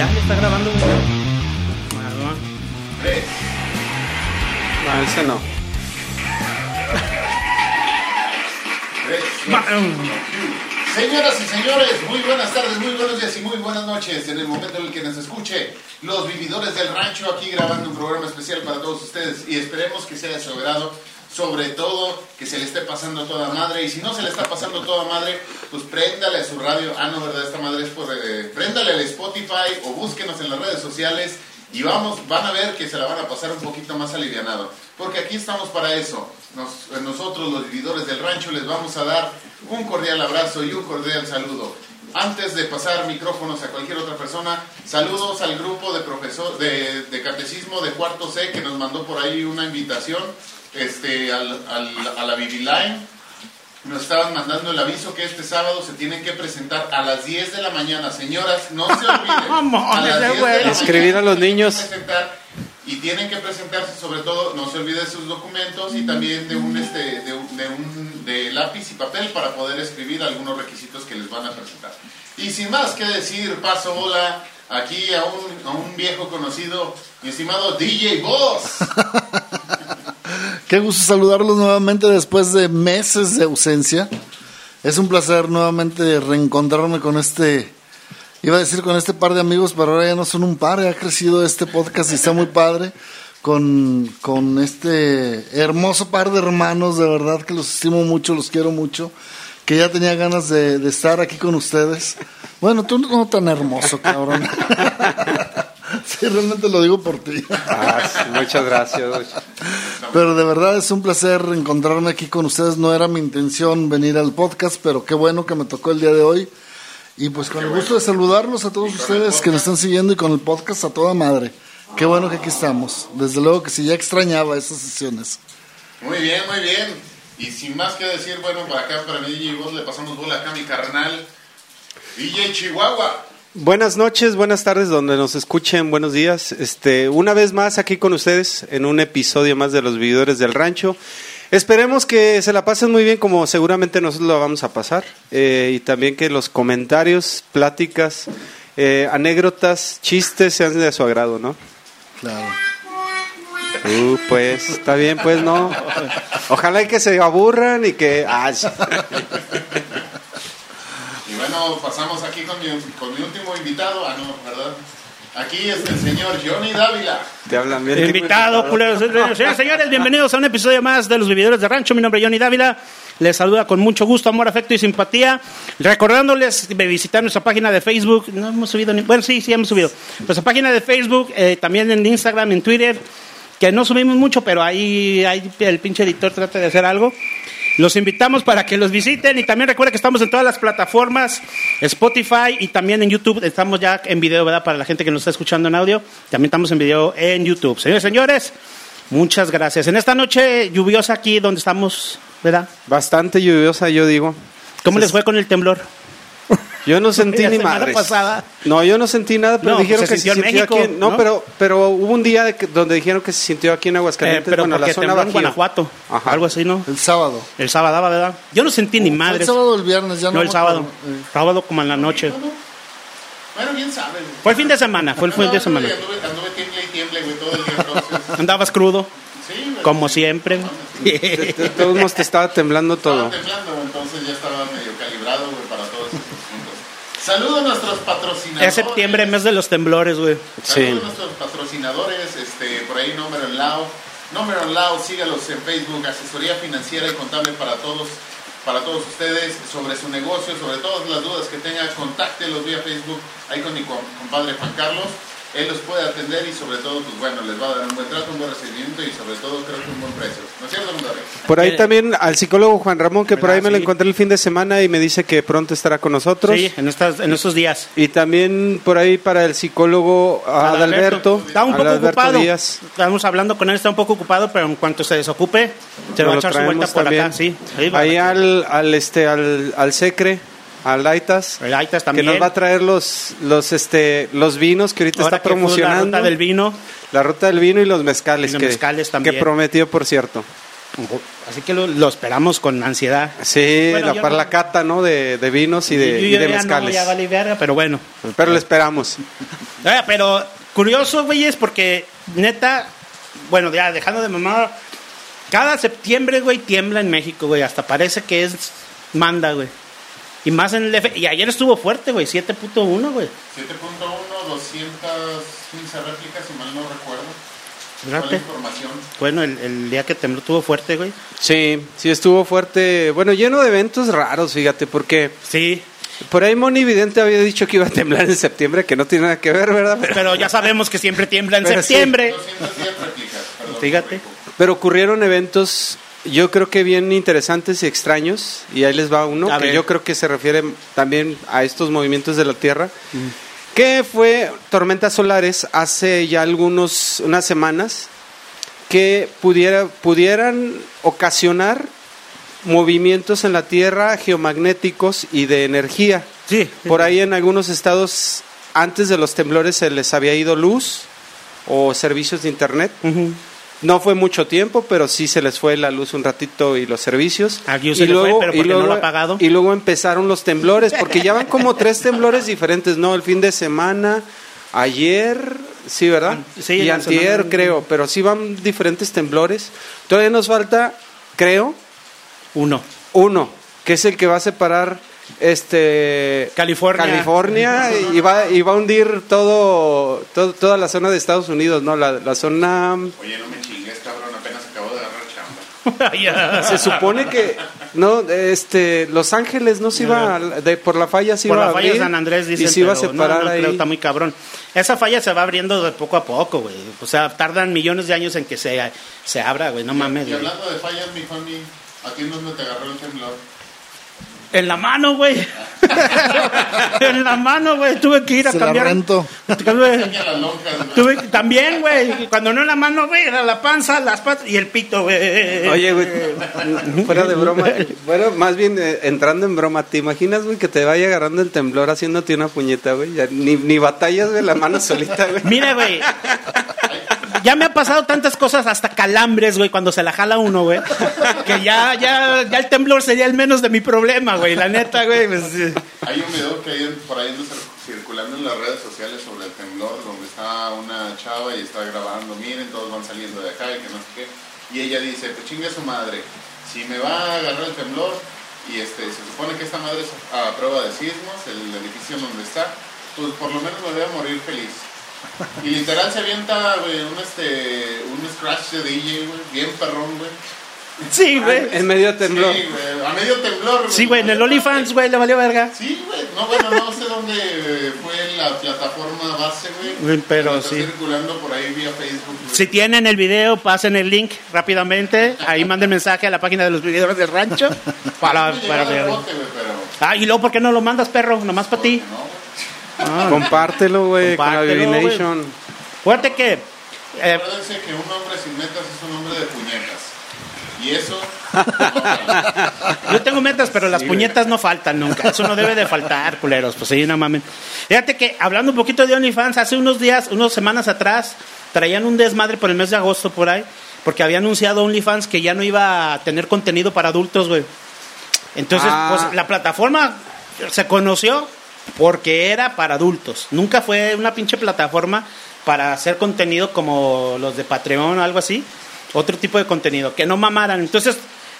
Ya, ya está grabando, güey. No, ese no. Señoras y señores, muy buenas tardes, muy buenos días y muy buenas noches. En el momento en el que nos escuche, los vividores del rancho aquí grabando un programa especial para todos ustedes y esperemos que sea de su agrado, sobre todo que se le esté pasando toda madre y si no se le está pasando toda madre, pues préndale a su radio. Ah, no, verdad, esta madre es por... Eh, préndale al Spotify o búsquenos en las redes sociales y vamos, van a ver que se la van a pasar un poquito más alivianado. Porque aquí estamos para eso. Nos- nosotros, los vividores del rancho, les vamos a dar un cordial abrazo y un cordial saludo. Antes de pasar micrófonos a cualquier otra persona, saludos al grupo de profesor de, de catecismo de cuarto C que nos mandó por ahí una invitación este, al, al- a la Bibiline. Nos estaban mandando el aviso que este sábado se tienen que presentar a las 10 de la mañana. Señoras, no se olviden. a las 10 de la mañana Escribir a los niños. y tienen que presentarse sobre todo, no se olviden sus documentos y también de un, este, de, un, de un- de lápiz y papel para poder escribir algunos requisitos que les van a presentar. Y sin más que decir, paso hola aquí a un, a un viejo conocido, mi estimado DJ Boss. Qué gusto saludarlos nuevamente después de meses de ausencia. Es un placer nuevamente reencontrarme con este, iba a decir con este par de amigos, pero ahora ya no son un par, ha crecido este podcast y está muy padre. Con, con este hermoso par de hermanos, de verdad que los estimo mucho, los quiero mucho, que ya tenía ganas de, de estar aquí con ustedes. Bueno, tú no tan hermoso, cabrón. sí, realmente lo digo por ti. Ah, sí, muchas gracias. Pero de verdad es un placer encontrarme aquí con ustedes. No era mi intención venir al podcast, pero qué bueno que me tocó el día de hoy. Y pues con el gusto de saludarlos a todos ustedes que nos están siguiendo y con el podcast a toda madre. Qué bueno que aquí estamos. Desde luego que sí, ya extrañaba esas sesiones. Muy bien, muy bien. Y sin más que decir, bueno, para acá, para mi DJ Boss, le pasamos bola acá a mi carnal, DJ Chihuahua. Buenas noches, buenas tardes, donde nos escuchen, buenos días. Este, una vez más aquí con ustedes en un episodio más de los vividores del rancho. Esperemos que se la pasen muy bien, como seguramente nosotros lo vamos a pasar, Eh, y también que los comentarios, pláticas, eh, anécdotas, chistes sean de su agrado, ¿no? Claro. Uh, pues está bien, pues no. Ojalá y que se aburran y que. Y bueno, pasamos aquí con mi, con mi último invitado. Ah, no, ¿verdad? Aquí es el señor Johnny Dávila. te hablan bien. Invitado, culeros. Señoras y señores, bienvenidos a un episodio más de Los Vividores de Rancho. Mi nombre es Johnny Dávila. Les saluda con mucho gusto, amor, afecto y simpatía. Recordándoles de visitar nuestra página de Facebook. No hemos subido ni. Bueno, sí, sí hemos subido. Nuestra página de Facebook, eh, también en Instagram, en Twitter. Que no subimos mucho, pero ahí, ahí el pinche editor trata de hacer algo. Los invitamos para que los visiten y también recuerden que estamos en todas las plataformas, Spotify y también en YouTube. Estamos ya en video, ¿verdad? Para la gente que nos está escuchando en audio, también estamos en video en YouTube. Señores, señores, muchas gracias. En esta noche lluviosa aquí donde estamos, ¿verdad? Bastante lluviosa, yo digo. ¿Cómo les fue con el temblor? Yo no sentí La ni semana madres. pasada. No, yo no sentí nada, pero No, dijeron pues se que sintió en sintió México, aquí. No, ¿no? pero pero hubo un día de que- donde dijeron que se sintió aquí en Eh, Aguascalientes, pero bueno, la zona en. Guanajuato, Ajá. algo así, ¿no? El sábado. El sábado, ¿verdad? Yo no sentí ni ¿Fue madres. el sábado o el viernes? Ya no, No, el sábado. Eh, Sábado como en la noche. Bueno, quién sabe. Fue el fin de semana, fue el fin de semana. Anduve, anduve tiemble y tiemble, güey, todo el día entonces. Andabas crudo, Sí, güey. como siempre. De de todos modos te estaba temblando Estaba todo. temblando, entonces ya estaba medio calibrado, güey, para todos esos puntos. Saludo a nuestros patrocinadores. Es septiembre, mes de los temblores, güey. Saludos Sí. a nuestros patrocinadores, este, por ahí Número en Lao. Número en Lao, sígalos en Facebook, asesoría financiera y contable para todos, para todos ustedes, sobre su negocio, sobre todas las dudas que tengan, contáctelos vía Facebook, ahí con mi com- compadre Juan Carlos. Él los puede atender y sobre todo, pues bueno, les va a dar un buen trato, un buen recibimiento y sobre todo creo que un buen precio. ¿No es cierto, compadre? Por ahí Eh, también al psicólogo Juan Ramón, que por ahí me lo Sí. encontré el fin de semana y me dice que pronto estará con nosotros. Sí, en, estas, en estos días. Y también por ahí para el psicólogo Adalberto. Está un poco Adalberto ocupado. Díaz. Estamos hablando con él, está un poco ocupado, pero en cuanto se desocupe, se va a lo echar su vuelta por también. acá. Sí, sí, Ahí al, al, este, al, al Secre, al Aitas. El Aitas que también. nos va a traer los los este los vinos que ahorita Ahora está que promocionando La ruta del vino. La ruta del vino y los mezcales Y los que, mezcales también. que prometió por cierto Así que lo, lo esperamos con ansiedad. sí Bueno, la, para no- la cata no de, de vinos y de, Yo- y yo de ya no, mezcales ya vale verga, pero bueno. pero lo esperamos Ah, pero curioso, güey, es porque neta, bueno, ya dejando de mamar, cada septiembre, güey, tiembla en México, güey. Hasta parece que es manda, güey. Y más en el F. Y ayer estuvo fuerte, güey, 7.1, güey. 7.1, 215 réplicas, si mal no recuerdo. Fíjate. información. Bueno, el, el día que tembló estuvo fuerte, güey. Sí, sí estuvo fuerte. Bueno, lleno de eventos raros, fíjate, porque Sí, por ahí Moni Vidente había dicho que iba a temblar en septiembre, que no tiene nada que ver, ¿verdad? Pero, pero ya sabemos que siempre tiembla en Pero sí. septiembre. 210 réplicas, perdón. Fíjate. pero ocurrieron eventos, yo creo que bien interesantes y extraños, y ahí les va uno, A que ver. yo creo que se refiere también a estos movimientos de la Tierra, que fue tormentas solares hace ya algunos, unas semanas, que pudiera, pudieran ocasionar movimientos en la Tierra geomagnéticos y de energía. Sí. Por ahí en algunos estados, antes de los temblores, se les había ido luz o servicios de internet. Ujú. No fue mucho tiempo, pero sí se les fue la luz un ratito y los servicios. Aquí se le fue, pero porque no lo ha pagado. Y luego empezaron los temblores, porque ya van como tres temblores diferentes, ¿no? El fin de semana, ayer, sí, ¿verdad? An- sí, y antier, creo, pero sí van diferentes temblores. Todavía nos falta, creo, Uno. uno, que es el que va a separar este California. California y va, y va a hundir todo, todo- toda la zona de Estados Unidos, ¿no? La, la zona Oye, no me chingues, cabrón, apenas acabo de agarrar chamba. Ya. se supone que no este Los Ángeles no se iba a- de, por la falla se Por iba la a falla de abrir San Andrés dicen, y se iba a pero separar no, no ahí. creo, está muy cabrón. Esa falla se va abriendo de poco a poco, güey. O sea, tardan millones de años en que se, se abra, güey. No mames, Y hablando de fallas, mi Fanny, ¿a ti dónde te agarró el temblor? En la mano, güey. en la mano, güey. Tuve que ir a Se la cambiar. rento. Tuve- también, güey. Cuando no en la mano, güey, era la panza, las patas y el pito, güey. Oye, güey, fuera de broma, bueno, más bien eh, entrando en broma, ¿te imaginas, güey, que te vaya agarrando el temblor haciéndote una puñeta, güey? Ni, ni batallas, güey, la mano solita, güey. Mira, güey. Ya me ha pasado tantas cosas, hasta calambres, güey, cuando se la jala uno, güey. Que ya, ya, ya el temblor sería el menos de mi problema, güey. La neta, güey. pues. Hay un video que hay por ahí circulando en las redes sociales sobre el temblor, donde está una chava y está grabando, miren, todos van saliendo de acá y que no sé qué. Y ella dice, pues chingue su madre, si me va a agarrar el temblor y este se supone que esta madre es a prueba de sismos, el edificio donde está, pues por lo menos me voy a morir feliz. Y literal se avienta, güey, un, este, un scratch de DJ, güey, bien perrón, güey. Sí, güey. En medio temblor. Sí, güey, a medio temblor, güey. Sí, güey, en el OnlyFans, güey, le valió verga. Sí, güey. No, bueno, no sé dónde fue la plataforma base, güey. Pero Está sí. circulando por ahí vía Facebook. Si tienen el video, pasen el link rápidamente. Ahí manden mensaje a la página de los videos del rancho. Para, para ver. pero... Ah, y luego, ¿por qué no lo mandas, perro? Nomás para ti. No. Ah, Compártelo, güey, con la Compártelo, Baby güey. Nation. Fuerte que. eh, Acuérdense que un hombre sin metas es un hombre de puñetas. Y eso... Yo tengo metas, pero las puñetas no faltan nunca. Eso no debe de faltar, culeros. Pues sí, no mames. Fíjate que hablando un poquito de OnlyFans, hace unos días, unas semanas atrás, traían un desmadre por el mes de agosto por ahí, porque había anunciado OnlyFans que ya no iba a tener contenido para adultos, güey. Entonces, Ah. pues la plataforma se conoció porque era para adultos. Nunca fue una pinche plataforma para hacer contenido como los de Patreon o algo así. Otro tipo de contenido, que no mamaran. Entonces,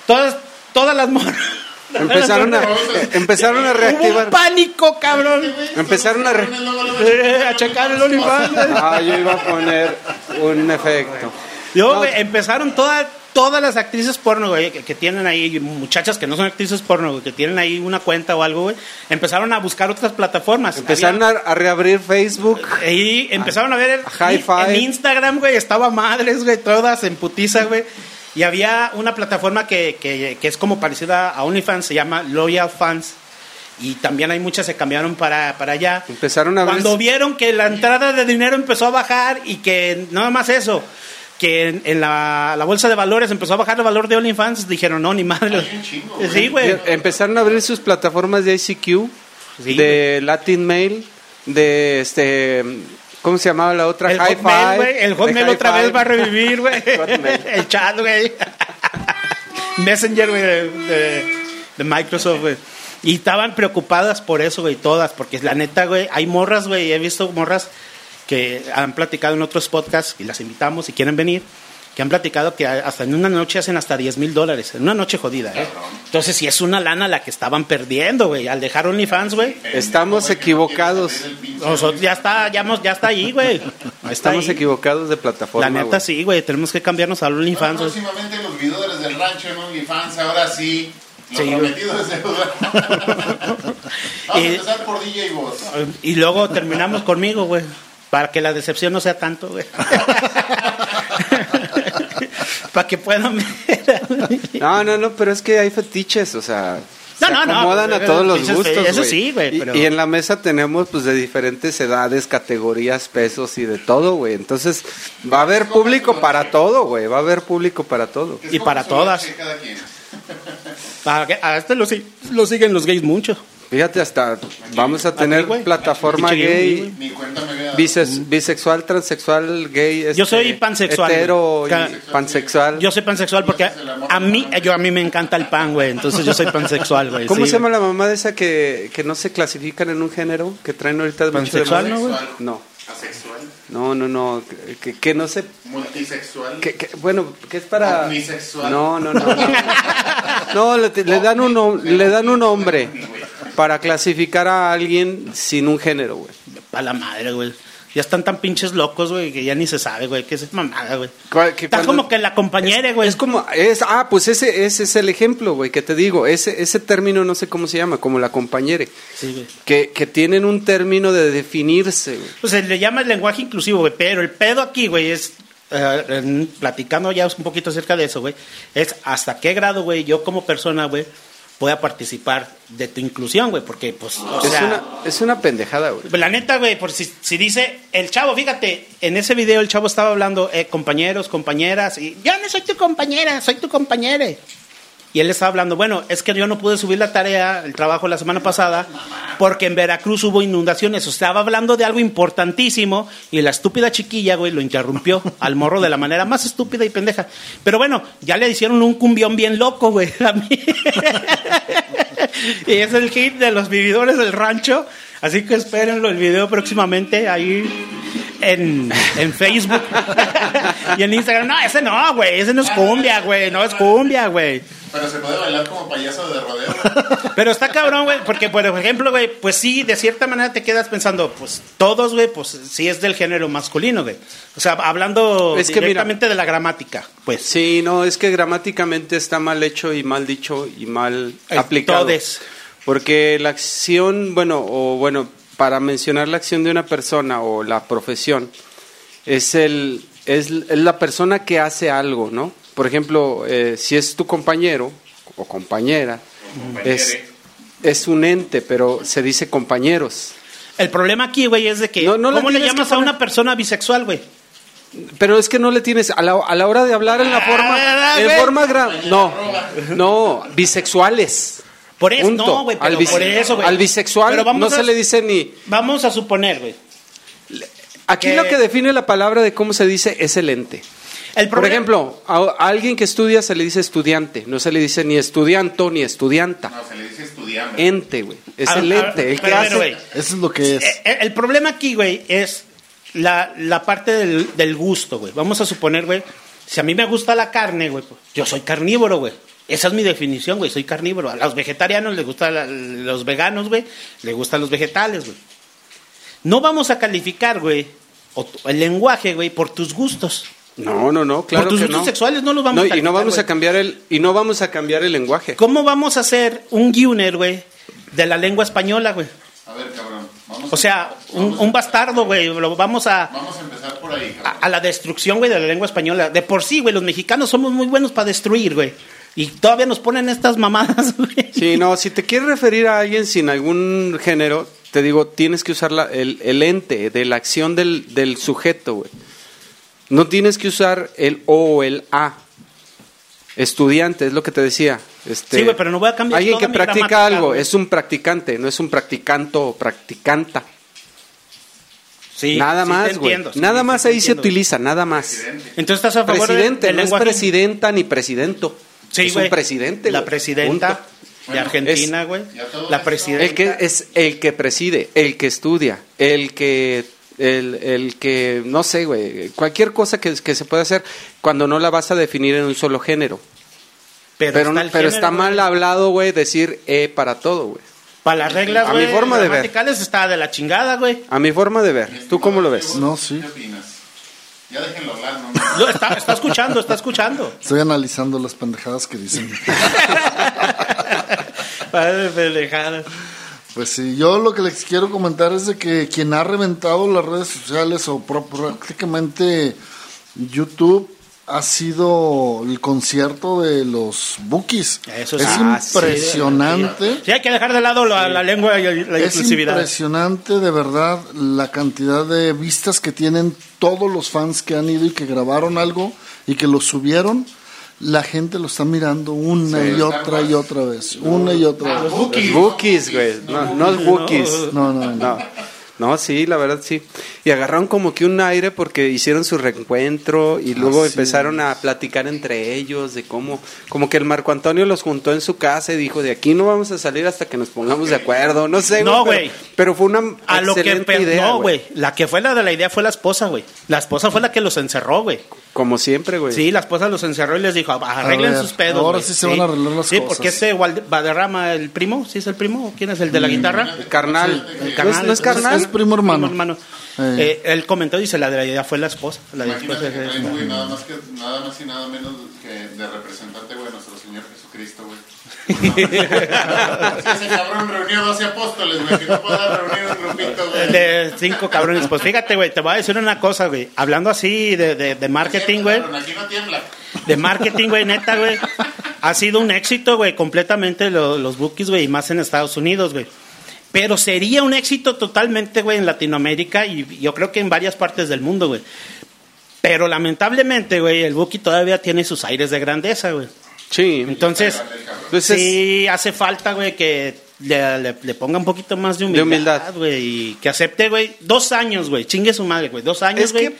todas, todas las morras. Empezaron a, eh, empezaron a Hubo un reactivar. pánico, cabrón. Empezaron a re- Eh, a checar el OnlyFans. Ah, yo iba a poner un efecto. Yo, No. empezaron todas todas las actrices porno, güey, que, que tienen ahí, muchachas que no son actrices porno, güey, que tienen ahí una cuenta o algo, güey, empezaron a buscar otras plataformas. Empezaron Había- a, a reabrir Facebook. Y empezaron a ver en, five. en Instagram, güey, estaba madres, güey, todas en putiza, güey. Y había una plataforma que, que, que es como parecida a OnlyFans, se llama Loyal Fans. Y también hay muchas se cambiaron para, para allá. Empezaron a ver- Cuando vieron que la entrada de dinero empezó a bajar y que nada más eso, que en, en la, la bolsa de valores empezó a bajar el valor de OnlyFans, dijeron, no, ni madre. Sí, güey. Empezaron a abrir sus plataformas de ICQ, Sí, de Latin Mail, de este. ¿Cómo se llamaba la otra? El High Hotmail, Five, güey. El Hotmail otra vez va a revivir, güey. Hotmail. el chat, güey. Messenger, güey, de, de- de Microsoft, güey. Y estaban preocupadas por eso, güey, todas. Porque la neta, güey, hay morras, güey. He visto morras que han platicado en otros podcasts y las invitamos si quieren venir, que han platicado que hasta en una noche hacen hasta 10 mil dólares, en una noche jodida, ¿eh? Entonces, si es una lana la que estaban perdiendo, güey, al dejar OnlyFans, güey. Estamos equivocados. Nosotros ya está, ya, hemos- ya está ahí, güey. Estamos ahí. equivocados de plataforma. La neta sí, güey, tenemos que cambiarnos Bueno, OnlyFans. próximamente los videos del rancho en OnlyFans, ahora sí. Lo Sí, güey. prometido es deuda. Vamos a empezar por DJ Voz. Y luego terminamos conmigo, güey. Para que la decepción no sea tanto, güey. para que puedan ver. No, no, no, pero es que hay fetiches, o sea, No, se no, no, acomodan pues, a todos los fetiches, gustos, eso sí, güey, Y- pero- Y, en la mesa tenemos pues de diferentes edades, categorías, pesos y de todo, güey. Entonces, va a haber público para todo, güey, va a haber público para todo. Y para todas. cada quien. Que- a este lo, lo siguen los gays mucho. Fíjate, hasta vamos a tener plataforma gay, bises- bisexual, transexual, gay, Yo este, soy pansexual, hetero, y pansexual. Yo soy pansexual porque a mí, yo, a mí me encanta el pan, güey. Entonces yo soy pansexual, güey. ¿Cómo sí, se llama la mamá de esa que, que no se clasifican en un género? Que traen ahorita Pansexual? ¿no, güey? No, Asexual, no, no, no, que, que no se multisexual. Que, que- bueno, que es para. Omnisexual. No, no, no. No, No, le, le dan un, le dan un nombre para clasificar a alguien sin un género, güey. A la madre, güey. Ya están tan pinches locos, güey, que ya ni se sabe, güey. ¿Qué es mamada, güey? ¿Cuál- que Está como que la compañera, güey. Es como, es, ah, pues ese, ese es el ejemplo, güey, que te digo. Ese, ese término no sé cómo se llama, como la compañere. Sí, güey. Que, que tienen un término de definirse, güey. Pues se le llama el lenguaje inclusivo, güey. Pero el pedo aquí, güey, es. eh, platicando ya un poquito acerca de eso, güey. Es hasta qué grado, güey, yo como persona, güey, pueda participar de tu inclusión, güey. Porque, pues, o Es sea. una, es una pendejada, güey. La neta, güey, por si, si dice el chavo, fíjate, en ese video el chavo estaba hablando, eh, compañeros, compañeras, y yo no soy tu compañera, soy tu compañera. Y él estaba hablando, bueno, es que yo no pude subir la tarea, el trabajo la semana pasada, porque en Veracruz hubo inundaciones. O sea, estaba hablando de algo importantísimo y la estúpida chiquilla, güey, lo interrumpió al morro de la manera más estúpida y pendeja. Pero bueno, ya le hicieron un cumbión bien loco, güey, a mí. y es el hit de los vividores del rancho. Así que espérenlo el video próximamente ahí en, en Facebook y en Instagram. No, ese no, güey, ese no es cumbia, güey, no es cumbia, güey. Pero se puede bailar como payaso de rodeo. Pero está cabrón, güey, porque por ejemplo, güey, pues sí, de cierta manera te quedas pensando, pues todos, güey, pues sí es del género masculino, güey. O sea, hablando Es que mira- directamente de la gramática, pues. Sí, no, es que gramáticamente está mal hecho y mal dicho y mal aplicado. Todes. Porque la acción, bueno, o bueno, para mencionar la acción de una persona o la profesión, es el es, es la persona que hace algo, ¿no? Por ejemplo, eh, si es tu compañero o compañera, es, es un ente, pero se dice compañeros. El problema aquí, güey, es de que No, ¿cómo le llamas a una persona bisexual, güey? Pero es que no le tienes, a la, a la hora de hablar en la Ah, forma, en güey. forma gra- no, no, bisexuales. Por eso, Punto. no, güey, pero al, por eso, güey. al bisexual Pero vamos no a- se le dice ni... Vamos a suponer, güey. Aquí Que- lo que define la palabra de cómo se dice es el ente. El Por ejemplo, a, a alguien que estudia se le dice estudiante, no se le dice ni estudianto ni estudianta. No, se le dice estudiante. Ente, güey. Es A- el a- ente, el que hace... güey, Eso es lo que es. Eh, eh, El problema aquí, güey, es la, la parte del, del gusto, güey. Vamos a suponer, güey, si a mí me gusta la carne, güey, pues, yo soy carnívoro, güey. Esa es mi definición, güey, soy carnívoro. A los vegetarianos les gustan los veganos, güey, les gustan los vegetales, güey. No vamos a calificar, güey, o tu- el lenguaje, güey, por tus gustos. No, no, no, claro por tus que gustos no. sexuales no los vamos No, a y no vamos a cambiar el y no vamos a cambiar el lenguaje. ¿Cómo vamos a hacer un guioner, güey, de la lengua española, güey? A ver, cabrón. Vamos O sea, un, vamos, un bastardo, güey, lo vamos a... vamos a empezar por ahí, a, cabrón. a la destrucción, güey, de la lengua española. De por sí, güey, los mexicanos somos muy buenos para destruir, güey. Y todavía nos ponen estas mamadas, güey. Sí, no, si te quieres referir a alguien sin algún género, te digo, tienes que usar la- el, el ente de la acción del, del sujeto, güey. No tienes que usar el o o el a. Estudiante, es lo que te decía. Este, Sí, güey, pero no voy a cambiar Alguien toda que mi practica algo, güey. es un practicante, no es un practicanto o practicanta. Sí, nada sí más, te güey. entiendo, sí, nada sí, más ahí se utiliza, nada más. Entonces estás a favor Presidente, del no es presidenta ni presidento. Sí, es güey. un presidente. La presidenta Punto. de Argentina, güey. La presidenta. El que es el que preside, el que estudia, el que El, el que, no sé, güey, cualquier cosa que, que se pueda hacer cuando no la vas a definir en un solo género. Pero, está no- el pero género, está mal hablado, güey, decir E para todo, güey. Para las reglas, A mi forma de ver. está de la chingada, güey. A mi forma de ver. ¿Tú cómo lo ves? No, sí. ¿Qué opinas? Ya déjenlo hablar, ¿no? No, está, está escuchando, está escuchando. Estoy analizando las pendejadas que dicen. Padre pendejada. Pues sí, yo lo que les quiero comentar es de que quien ha reventado las redes sociales o prácticamente YouTube ha sido el concierto de los Bookies. Eso es sí. Ah, impresionante. Sí, hay que dejar de lado la, la lengua y la Es inclusividad. impresionante de verdad la cantidad de vistas que tienen todos los fans que han ido y que grabaron algo y que lo subieron. La gente lo está mirando una Sí, y otra y otra vez, una y otra vez. los. Bookies, güey. No, no es Bookies. No, no, no. No, no, sí, la verdad sí. Y agarraron como que un aire porque hicieron su reencuentro y luego Así empezaron a platicar entre ellos de cómo, como que el Marco Antonio los juntó en su casa y dijo, de aquí no vamos a salir hasta que nos pongamos de acuerdo. No sé, No, güey. Pero, fue una A lo que idea, no, güey. La que fue la de la idea fue la esposa, güey. La esposa fue la que los encerró, güey. Como siempre, güey. Sí, la esposa los encerró y les dijo, arreglen ver, sus pedos. ahora güey". sí se van a arreglar las sí, cosas. porque este Valderrama, el primo, ¿sí es el primo? ¿Quién es el de la guitarra? El carnal. El ¿No es, no es carnal? Es primo hermano. Eh. Eh, él comentó, dice, la de la idea fue la esposa. La de Imagínate esposa que es- traen, güey, nada más que nada más y nada menos que de representante, güey, nuestro Señor Jesucristo, güey. Ese cabrón reunió 12 apóstoles, güey, que no pueda reunir un grupito, güey. de cinco cabrones. Pues fíjate, güey, te voy a decir una cosa, güey. Hablando así de, de, de marketing, güey. Aquí no tiembla. De marketing, güey, neta, güey. Ha sido un éxito, güey, completamente lo- los bookies, güey, y más en Estados Unidos, güey. Pero sería un éxito totalmente, güey, en Latinoamérica y yo creo que en varias partes del mundo, güey. Pero lamentablemente, güey, el bookie todavía tiene sus aires de grandeza, güey. Sí. Entonces, Pues es- sí hace falta, güey, que le, le- le ponga un poquito más de humildad, güey, y que acepte, güey, dos años, güey, chingue su madre, güey, dos años, güey. que-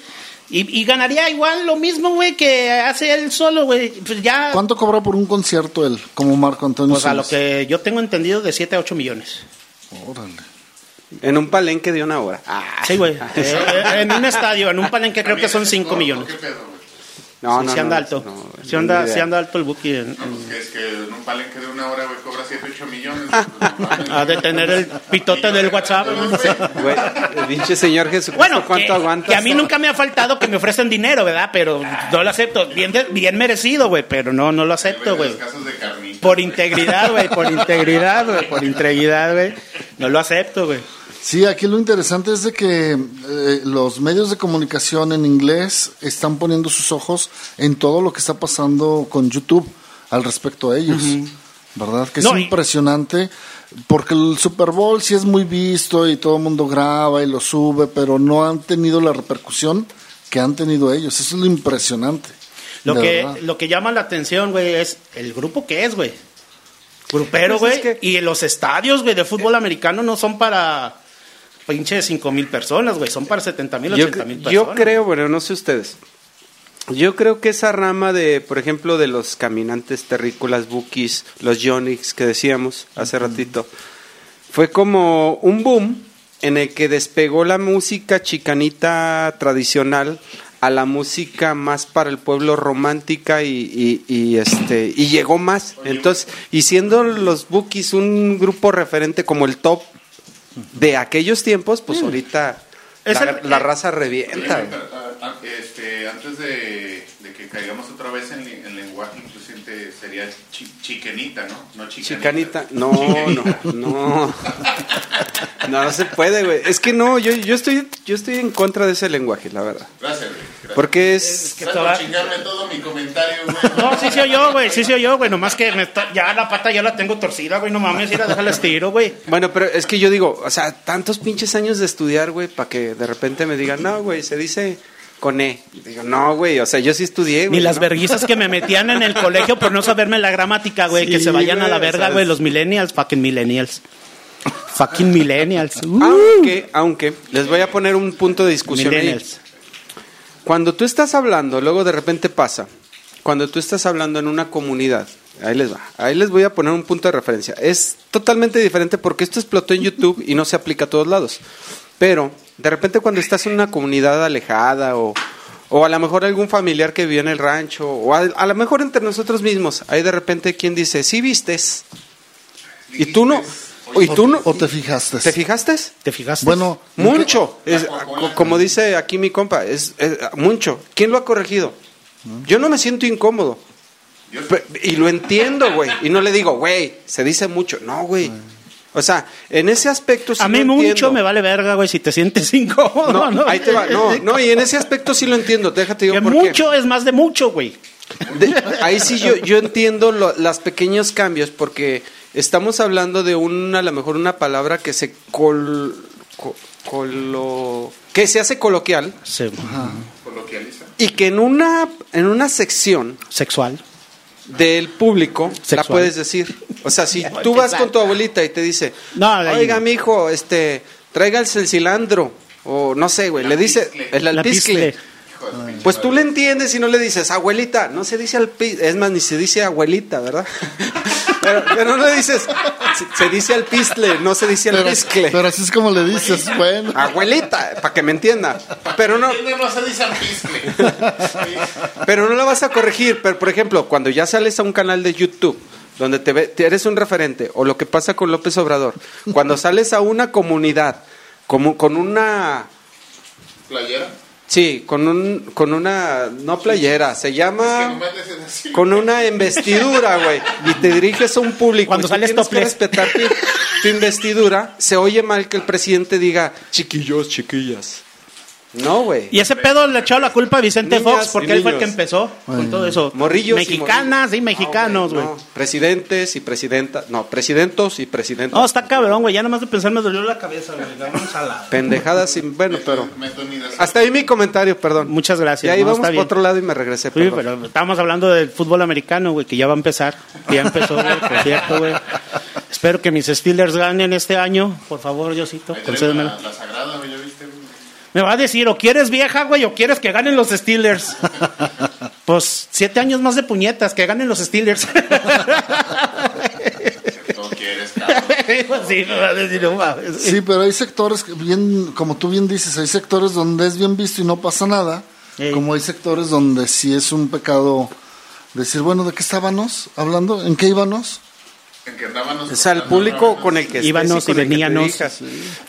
Y, y ganaría igual lo mismo, güey, que hace él solo, güey. Pues ya, ¿Cuánto cobra por un concierto él, como Marco Antonio pues a lo que yo tengo entendido, de 7 a 8 millones. Órale. En un palenque de una hora. Ah. Sí, güey. Eh, eh, en un estadio, en un palenque creo que son 5 millones. ¿Qué pedo, güey? No, Sí, no, sí anda no, alto. no, sí, anda, sí anda alto el bookie. en- No, pues que es que en un palenque de una hora, güey, cobra 7, 8 millones. Ah. Ha de tener el pitote del WhatsApp. güey. Pinche señor Jesucristo, Bueno, ¿cuánto que, aguanta? que a mí nunca me ha faltado que me ofrecen dinero, ¿verdad? Pero no lo acepto. Bien, de- bien merecido, güey, pero no, no lo acepto, güey. Por integridad, güey, por integridad, güey, por integridad, güey. No lo acepto, güey. Sí, aquí lo interesante es de que eh, los medios de comunicación en inglés están poniendo sus ojos en todo lo que está pasando con YouTube al respecto a ellos. ¿Verdad? Que es No, impresionante porque el Super Bowl sí es muy visto y todo el mundo graba y lo sube, pero no han tenido la repercusión que han tenido ellos. Eso es lo impresionante. Lo que, verdad. lo que llama la atención, güey, es el grupo que es, güey. Grupero, Pues güey. es que- Y los estadios, güey, de fútbol americano no son para pinche 5 mil personas, güey. Son para 70 mil, yo, 80 mil personas. yo creo, bueno, no sé ustedes. Yo creo que esa rama de, por ejemplo, de los caminantes terrícolas, bookies, los Yonix que decíamos hace ratito, fue como un boom en el que despegó la música chicanita tradicional a la música más para el pueblo romántica y, y- y, este y llegó más entonces y siendo los bookies un grupo referente como el top de aquellos tiempos pues ahorita Es la, el- la raza revienta. Este, antes de, de que caigamos otra vez en, incluyente, sería chi- chiquenita, ¿no? No chicanita. Chicanita, no, no, no. No, no se puede, güey. Es que no, yo, yo estoy, yo estoy en contra de ese lenguaje, la verdad. Gracias, güey. Gracias. Porque es, que Gracias por toda- chingarme todo mi comentario, güey. No, sí se oyó, güey, sí se oyó, güey. Nomás que me está- ya la pata ya la tengo torcida, güey. No mames, ir a dejarla estiro, güey. bueno, pero es que yo digo, o sea, tantos pinches años de estudiar, güey, para que de repente me digan, no, güey, se dice con E. Digo, no, güey, o sea, yo sí estudié, güey. Ni las ¿no? verguizas que me metían en el colegio por no saberme la gramática, güey. que se vayan a la verga, güey, los millennials, fucking millennials. Fucking millennials. Uh, Aunque, aunque, les voy a poner un punto de discusión ahí. millennials. Cuando tú estás hablando, luego de repente pasa, cuando tú estás hablando en una comunidad, ahí les va, ahí les voy a poner un punto de referencia. Es totalmente diferente porque esto explotó en YouTube y no se aplica a todos lados. Pero De repente cuando estás en una comunidad alejada o, o a lo mejor algún familiar que vive en el rancho o a, a lo mejor entre nosotros mismos, hay de repente quien dice, sí vistes. Y tú no, y tú no, ¿O te fijaste? ¿te fijaste? ¿Te fijaste? Bueno, Mucho, es, como dice aquí mi compa, es, es mucho. ¿Quién lo ha corregido? Yo no me siento incómodo. Y lo entiendo, güey. Y no le digo, güey, se dice mucho. No, güey. O sea, en ese aspecto sí a mí lo mucho entiendo. me vale verga, güey, si te sientes incómodo. No, ¿no? ahí te va. No, no, y en ese aspecto sí lo entiendo. Déjate digo Que por qué. mucho es más de mucho, güey. De- ahí sí yo, yo entiendo lo- los pequeños cambios porque estamos hablando de una, a lo mejor una palabra que se col, co- colo- que se hace coloquial Sí. Coloquializa. y que en una en una sección Sexual. Del público la Sexual. puedes decir. O sea, si tú vas con tu abuelita y te dice, No, oiga, no. mijo, este, tráigase el cilantro o no sé, güey, le dice el La Pues tú le entiendes y no le dices, abuelita, no se dice alpi, es más, ni se dice abuelita, ¿verdad? pero, pero no le dices, se, se dice alpistle, no se dice pero, alpiscle. pero así es como le dices, bueno. Abuelita, para que me entienda. Pero no, no se dice alpiscle. pero no la vas a corregir. Pero, por ejemplo, cuando ya sales a un canal de YouTube donde te, ve- te eres un referente, o lo que pasa con López Obrador, cuando sales a una comunidad, como, con una... ¿Playera? Sí, con, un, con una... No playera, se llama... con una investidura, güey, y te diriges a un público. Cuando y sales tienes que respetar tu, tu investidura, se oye mal que el presidente diga chiquillos, chiquillas. No, güey. Y ese pedo le echó la culpa a Vicente Niñas Fox porque y él fue el que empezó con todo eso. Morrillos y Mexicanas y, morrillos. mexicanos, güey. No, presidentes y presidentas. No, presidentos y presidentas. No, está cabrón, güey. Ya nomás de pensar me dolió la cabeza, güey. Vamos a la... Pendejadas sin. Bueno, pero. Hasta ahí mi comentario, perdón. Muchas gracias. Ya no, íbamos está por otro lado y me regresé. Sí, perdón. pero estamos hablando del fútbol americano, güey, que ya va a empezar. Ya empezó, güey, por cierto, güey. Espero que mis Steelers ganen este año. Por favor, Diosito, Ahí concédemelo. la, la sagrada, güey? Me va a decir, o quieres vieja, güey, o quieres que ganen los Steelers. Pues siete años más de puñetas, que ganen los Steelers. Tú quieres, cabrón. sí, me va a decir, no mames. Sí, pero hay sectores, que bien, como tú bien dices, hay sectores donde es bien visto y no pasa nada, Ey. como hay sectores donde sí es un pecado decir, bueno, ¿de qué estábamos hablando? ¿En qué íbamos? Que andábamos O sea, el buscando público con el que Íbamos y dirijas.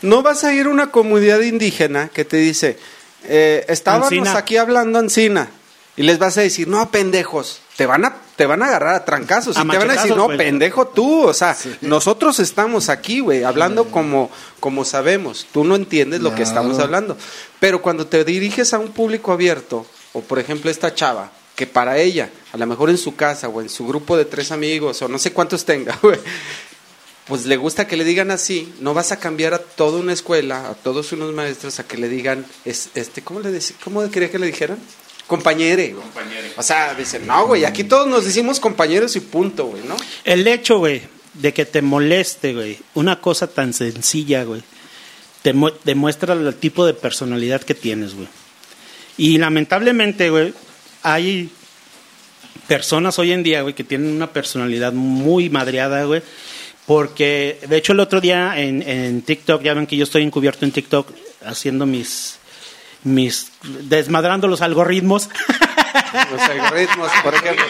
No vas a ir a una comunidad indígena que te dice, eh, estábamos Ancina. aquí hablando Ancina. Y les vas a decir, no, pendejos, te van a, te van a agarrar a trancazos. A y te van a decir, no, pendejo tú. O sea, nosotros estamos aquí, güey, hablando como, como sabemos. Tú no entiendes lo que estamos hablando. Pero cuando te diriges a un público abierto, o por ejemplo esta chava, que para ella, a lo mejor en su casa o en su grupo de tres amigos, o no sé cuántos tenga, güey, pues le gusta que le digan así, no vas a cambiar a toda una escuela, a todos unos maestros a que le digan, es, este, ¿cómo le dec- cómo quería que le dijeran? Compañere. Compañere. O sea, dicen, no, güey, aquí todos nos decimos compañeros y punto, güey, ¿no? El hecho, güey, de que te moleste, güey, una cosa tan sencilla, güey, te mu- demuestra el tipo de personalidad que tienes, güey. Y lamentablemente, güey, hay personas hoy en día, güey, que tienen una personalidad muy madreada, güey. Porque, de hecho, el otro día en, en TikTok, ya ven que yo estoy encubierto en TikTok haciendo mis, mis, desmadrando los algoritmos. Los algoritmos, por ejemplo.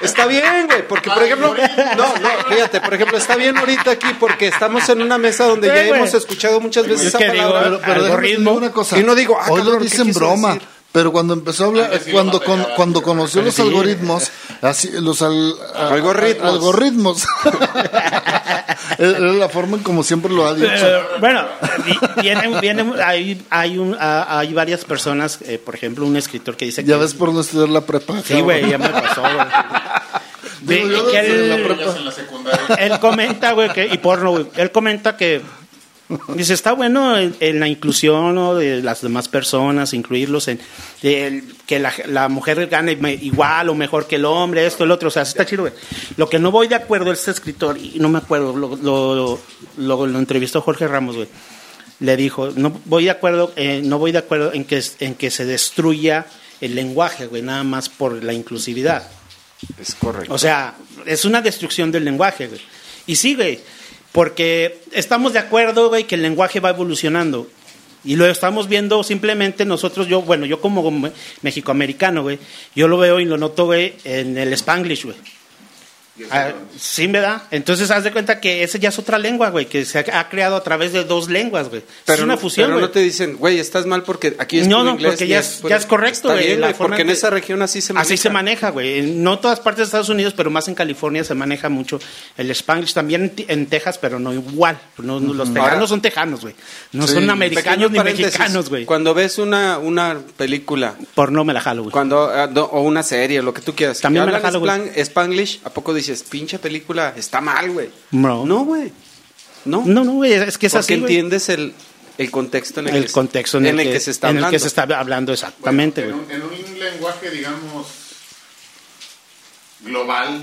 Está bien, güey, porque por ejemplo, no, no, fíjate, por ejemplo, está bien ahorita aquí porque estamos en una mesa donde Sí, ya güey. hemos escuchado muchas veces Es esa que palabra. Pero, Algoritmo. una cosa. Y no digo, ah, hoy cabrón, lo ¿qué dicen broma. decir? Pero cuando empezó a hablar, cuando, con- cuando conoció los Sí. algoritmos, así, los al- a- Algoritmos. a- algoritmos. Era la forma en como siempre lo ha dicho. Eh, bueno, vi- viene, viene, hay, hay, un, hay varias personas, eh, por ejemplo, un escritor que dice Ya que... ves por no estudiar la prepa. Sí, güey, ya me pasó, güey. Digo, yo que él- la Ya en él comenta, güey, que, y porno, güey, él comenta que dice, está bueno en, en la inclusión ¿no? de las demás personas, incluirlos en el- que la, la mujer gane igual o mejor que el hombre, esto, el otro, o sea, está chido. Lo que no voy de acuerdo, este escritor, y no me acuerdo, lo, lo, lo- lo entrevistó Jorge Ramos, güey, le dijo, no voy de acuerdo, eh, no voy de acuerdo en que, en que se destruya el lenguaje, güey, nada más por la inclusividad. Es correcto. O sea, es una destrucción del lenguaje, güey. Y sí, güey, porque estamos de acuerdo, güey, que el lenguaje va evolucionando. Y lo estamos viendo simplemente nosotros, yo, bueno, yo como me- mexicoamericano, güey, yo lo veo y lo noto, güey, en el Spanglish, güey. Ah, sí, ¿verdad? Entonces, haz de cuenta que esa ya es otra lengua, güey, que se ha, ha creado a través de dos lenguas, güey. es una fusión, pero güey. no te dicen, güey, estás mal porque aquí es No, no, inglés porque ya es- ya es correcto, güey, bien, la güey, porque en esa región así se maneja. Así se maneja, güey. En No todas partes de Estados Unidos, pero más en California se maneja mucho el Spanglish. También en, Texas, pero no igual. No, no, los tejanos Ahora- son tejanos, güey. No Sí. son americanos ni mexicanos, güey. Cuando ves una, una película Por no me la jalo, güey. Cuando, no, o una serie, lo que tú quieras. También me la jalo, güey. Spanglish, ¿a poco dices, pinche película, está mal, güey? No. No, güey. No. No, no, güey. Es que es Porque así, entiendes el, el contexto en el, El que, contexto en, el, que, se está en hablando. el que se está hablando, exactamente, Bueno, en, un, en un lenguaje, digamos, global,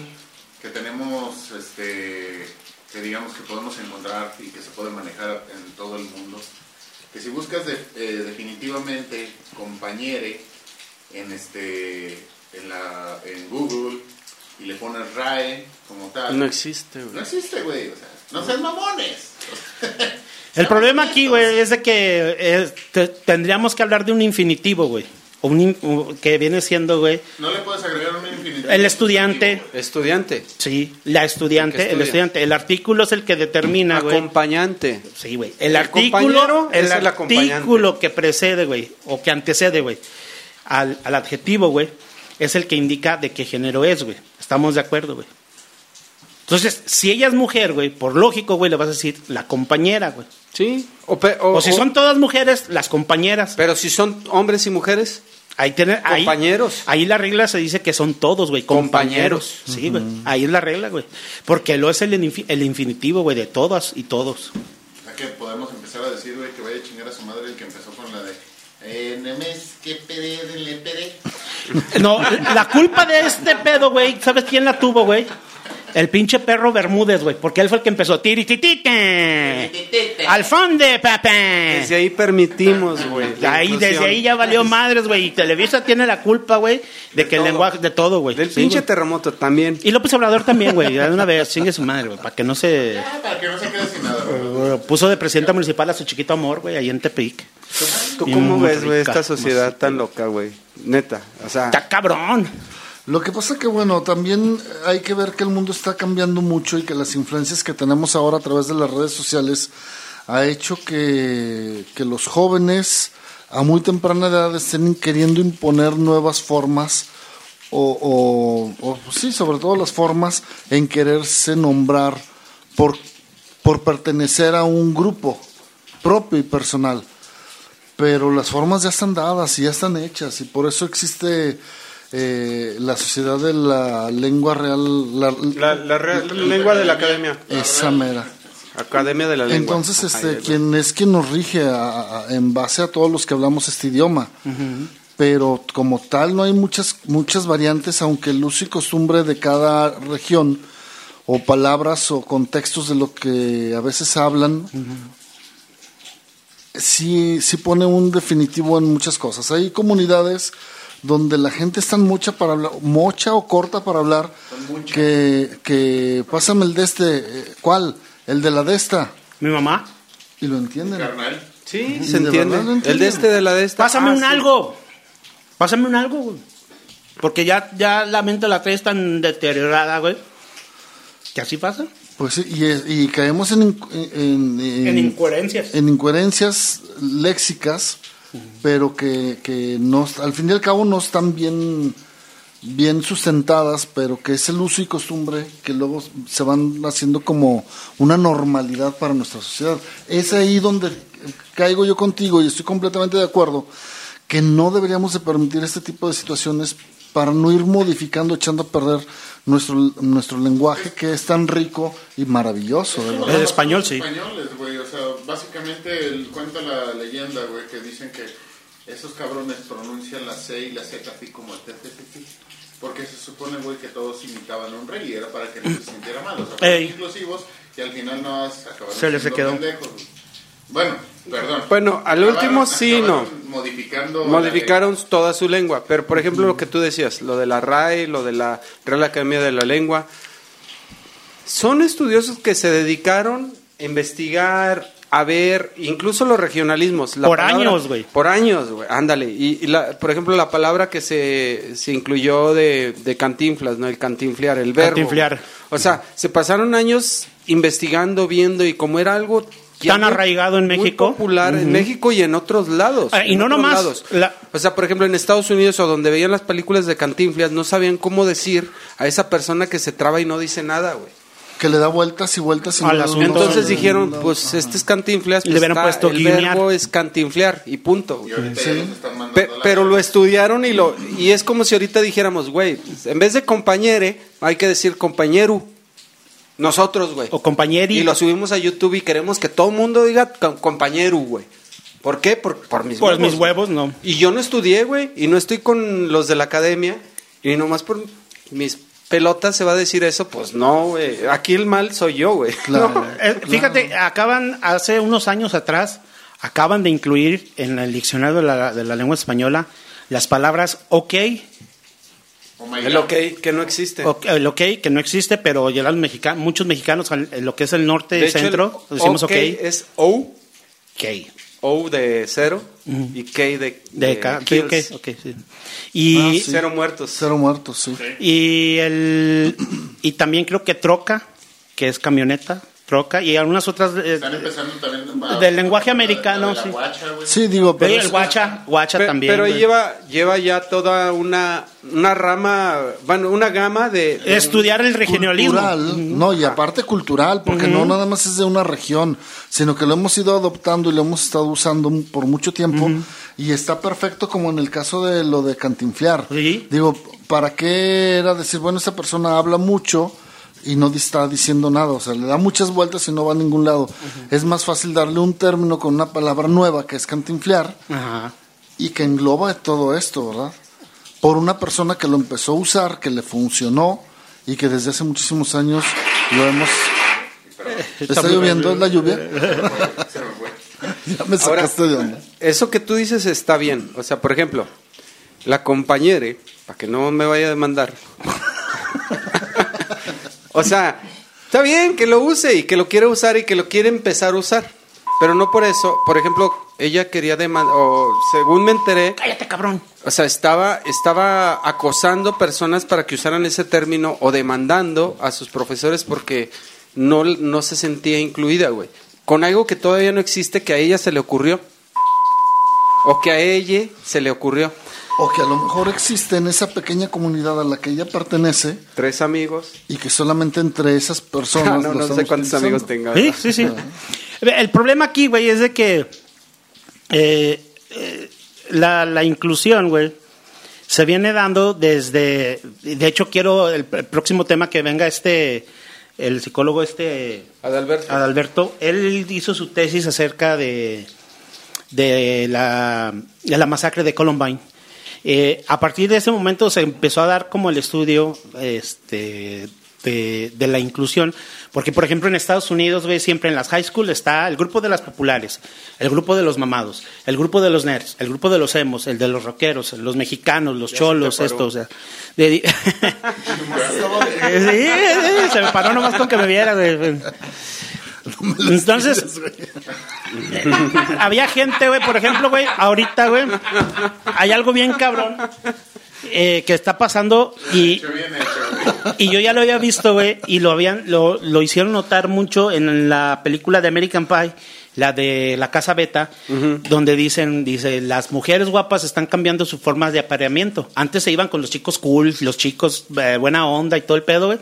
que tenemos, este, que digamos que podemos encontrar y que se puede manejar en todo el mundo, que si buscas de- eh, definitivamente compañere en este, en la, en Google y le pones RAE como tal, No existe, no güey. existe, güey, o sea, no sean mamones. El problema aquí, güey, es de que eh, te- tendríamos que hablar de un infinitivo, güey. O un in- o- que viene siendo, güey, No le puedes agregar un infinitivo. el estudiante. Estudiante. Sí, la estudiante, el estudia. estudiante. El artículo es el que determina, güey. Acompañante. Sí, güey. El, El artículo, el es el artículo que precede, güey, o que antecede, güey, al, al adjetivo, güey, es el que indica de qué género es, güey. Estamos de acuerdo, güey. Entonces, si ella es mujer, güey, por lógico, güey, le vas a decir la compañera, güey. Sí. O, pe- o- O si o- son todas mujeres, las compañeras. Pero si son hombres y mujeres, Ahí, tiene- Compañeros. Ahí, la regla se dice que son todos, güey, compañeros. Compañeros. Sí, güey. Ahí es la regla, güey. Porque lo es el, infi- el infinitivo, güey, de todas y todos. O sea que podemos empezar a decir, güey, que vaya a chingar a su madre el que empezó con la de eh, Nemes, que pere, le pere. No, la culpa de este pedo, güey, ¿sabes quién la tuvo, güey? El pinche perro Bermúdez, güey, porque él fue el que empezó. Tirititite. Al fondo, papá. desde ahí permitimos, güey. Ahí, desde ahí ya valió madres, güey. Y Televisa tiene la culpa, güey, de que el lenguaje, de todo, güey. Del Sí, pinche terremoto también. Y López Obrador también, güey, de una vez, chingue su madre, güey, para que no se... Ah, para que no se quede sin nada, güey. Puso de presidenta municipal a su chiquito amor, güey, ahí en Tepic. ¿Tú Y cómo ves, güey, esta sociedad tan loca, güey? Neta. O sea, Está cabrón. Lo que pasa que, bueno, también hay que ver que el mundo está cambiando mucho y que las influencias que tenemos ahora a través de las redes sociales ha hecho que, que los jóvenes a muy temprana edad estén queriendo imponer nuevas formas o, sí, sobre todo las formas en quererse nombrar por, por pertenecer a un grupo propio y personal. Pero las formas ya están dadas y ya están hechas y por eso existe eh, la sociedad de la lengua real, la, la, la re- lengua de la academia. esa mera. Academia de la lengua. Entonces, este, quien es quien nos rige a- a- en base a todos los que hablamos este idioma. Pero como tal no hay muchas muchas variantes, aunque el uso y costumbre de cada región o palabras o contextos de lo que a veces hablan sí, sí pone un definitivo en muchas cosas. Hay comunidades donde la gente está mucha para hablar, mocha o corta para hablar, que, que pásame el de este, eh, ¿cuál? El de la de esta, Mi mamá, y lo entienden. Carnal. Sí, ¿De se entiende. El de este de la de esta. pásame Ah, un sí. algo. Pásame un algo, güey. Porque ya, ya la mente la traes tan deteriorada, güey. Que así pasa. Pues sí, y, es- y caemos en, inc- en, en- En incoherencias. en incoherencias léxicas, pero que, que no, al fin y al cabo no están bien, bien sustentadas, pero que es el uso y costumbre que luego se van haciendo como una normalidad para nuestra sociedad. Es ahí donde caigo yo contigo y estoy completamente de acuerdo que no deberíamos de permitir este tipo de situaciones para no ir modificando, echando a perder nuestro, nuestro lenguaje que es tan rico y maravilloso. de verdad. El español, sí. Españoles, güey, o sea, básicamente el- cuenta la leyenda, güey, que dicen que esos cabrones pronuncian la C y la Z así como te. Porque se supone, güey, que todos imitaban a un rey y era para que no se sintiera mal. O sea, inclusivos y al final no acabaron Se les siendo quedó. pendejos, güey. Bueno, perdón. Bueno, al último sí, acabaron no. Modificando. la Modificaron toda su lengua, pero por ejemplo lo que tú decías, lo de la RAE, lo de la Real Academia de la Lengua, son estudiosos que se dedicaron a investigar, a ver, incluso los regionalismos. la Por años, güey. Por años, güey, ándale. Y, y la- por ejemplo, la palabra que se, se incluyó de, de cantinflas, ¿no? El cantinflear, el verbo. Cantinflear. O sea, se pasaron años investigando, viendo, y como era algo... Tan muy- arraigado en muy México. popular en México y en otros lados. Ah, y no nomás, lados. la- O sea, por ejemplo, en Estados Unidos o donde veían las películas de cantinflas, no sabían cómo decir a esa persona que se traba y no dice nada, güey. Que le da vueltas y vueltas y no- asunto. Entonces dijeron, pues este es cantinflas, Le pues, hubieran está- puesto el guiñar. verbo es cantinflear y punto. Y mandando Pe- a pero lo estudiaron y lo y es como si ahorita dijéramos, güey, en vez de compañere, hay que decir compañero. Nosotros, güey. O compañeri. Y lo subimos a YouTube y queremos que todo el mundo diga com- compañero, güey. ¿Por qué? Por, por mis Por huevos. mis huevos, no. Y yo no estudié, güey, y no estoy con los de la academia, y nomás por mis pelotas se va a decir eso, pues no, güey. Aquí el mal soy yo, güey. Claro. No. Eh, Fíjate, acaban, hace unos años atrás, acaban de incluir en el diccionario de la, de la lengua española las palabras ok, Oh El ok, que no existe. el ok, que no existe, pero ya muchos mexicanos, en lo que es el norte y De hecho, centro, el decimos ok. es O, ok. O de cero, y K de, De ca- sí, kills. ok, ok, sí. Y, Ah, sí. Cero muertos. Cero muertos, sí. y, el, y también creo que troca, que es camioneta, troca, y algunas otras... eh, Están empezando también a- Del lenguaje a- americano, sí. guacha. Sí, digo, pero oye, el guacha, guacha Pe- también. pero güey. lleva, lleva ya toda una, una rama, bueno, una gama de... de- Estudiar el regionalismo. cultural, no, y aparte cultural, porque no nada más es de una región, sino que lo hemos ido adoptando y lo hemos estado usando por mucho tiempo y está perfecto como en el caso de lo de cantinflear. Sí. Digo, ¿para qué era decir, bueno, esta persona habla mucho y no está diciendo nada? O sea, le da muchas vueltas y no va a ningún lado. Es más fácil darle un término con una palabra nueva que es cantinflear Ajá. y que engloba todo esto, ¿verdad? Por una persona que lo empezó a usar, que le funcionó y que desde hace muchísimos años lo hemos... ¿Está lloviendo? ¿Es la lluvia? ya me Ahora, sacaste de onda. Eso que tú dices está bien. O sea, por ejemplo, la compañere, para que no me vaya a demandar. O sea, está bien que lo use y que lo quiere usar y que lo quiere empezar a usar. Pero no por eso, por ejemplo, ella quería demandar, o según me enteré, Cállate, cabrón. o sea, estaba, estaba acosando personas para que usaran ese término o demandando a sus profesores porque no, no se sentía incluida, güey. Con algo que todavía no existe que a ella se le ocurrió. O que a ella se le ocurrió. O que a lo mejor existe en esa pequeña comunidad a la que ella pertenece Tres amigos. y que solamente entre esas personas... No, sé cuántos utilizando. amigos tenga. Sí, sí, sí. El problema aquí, güey, es de que eh, eh, la, la inclusión, güey, se viene dando desde. De hecho, quiero el, el próximo tema que venga este. El psicólogo este. Adalberto. Adalberto, él hizo su tesis acerca de, de, la, de la masacre de Columbine. Eh, a partir de ese momento se empezó a dar como el estudio este, de, de la inclusión, porque por ejemplo en Estados Unidos, güey, siempre en las high school está el grupo de las populares, el grupo de los mamados, el grupo de los nerds, el grupo de los emos, el de los rockeros, los mexicanos, los cholos, se te paró. esto, o sea. de- Sí, sí, se me paró nomás con que me viera, Entonces, había gente, güey, por ejemplo, güey, ahorita, güey, hay algo bien cabrón eh, que está pasando y, Hecho bien hecho, güey. y yo ya lo había visto, güey, y lo habían, lo, lo hicieron notar mucho en la película de American Pie, la de la casa beta, donde dicen, dice, las mujeres guapas están cambiando su forma de apareamiento. Antes se iban con los chicos cool, los chicos eh, buena onda y todo el pedo, güey.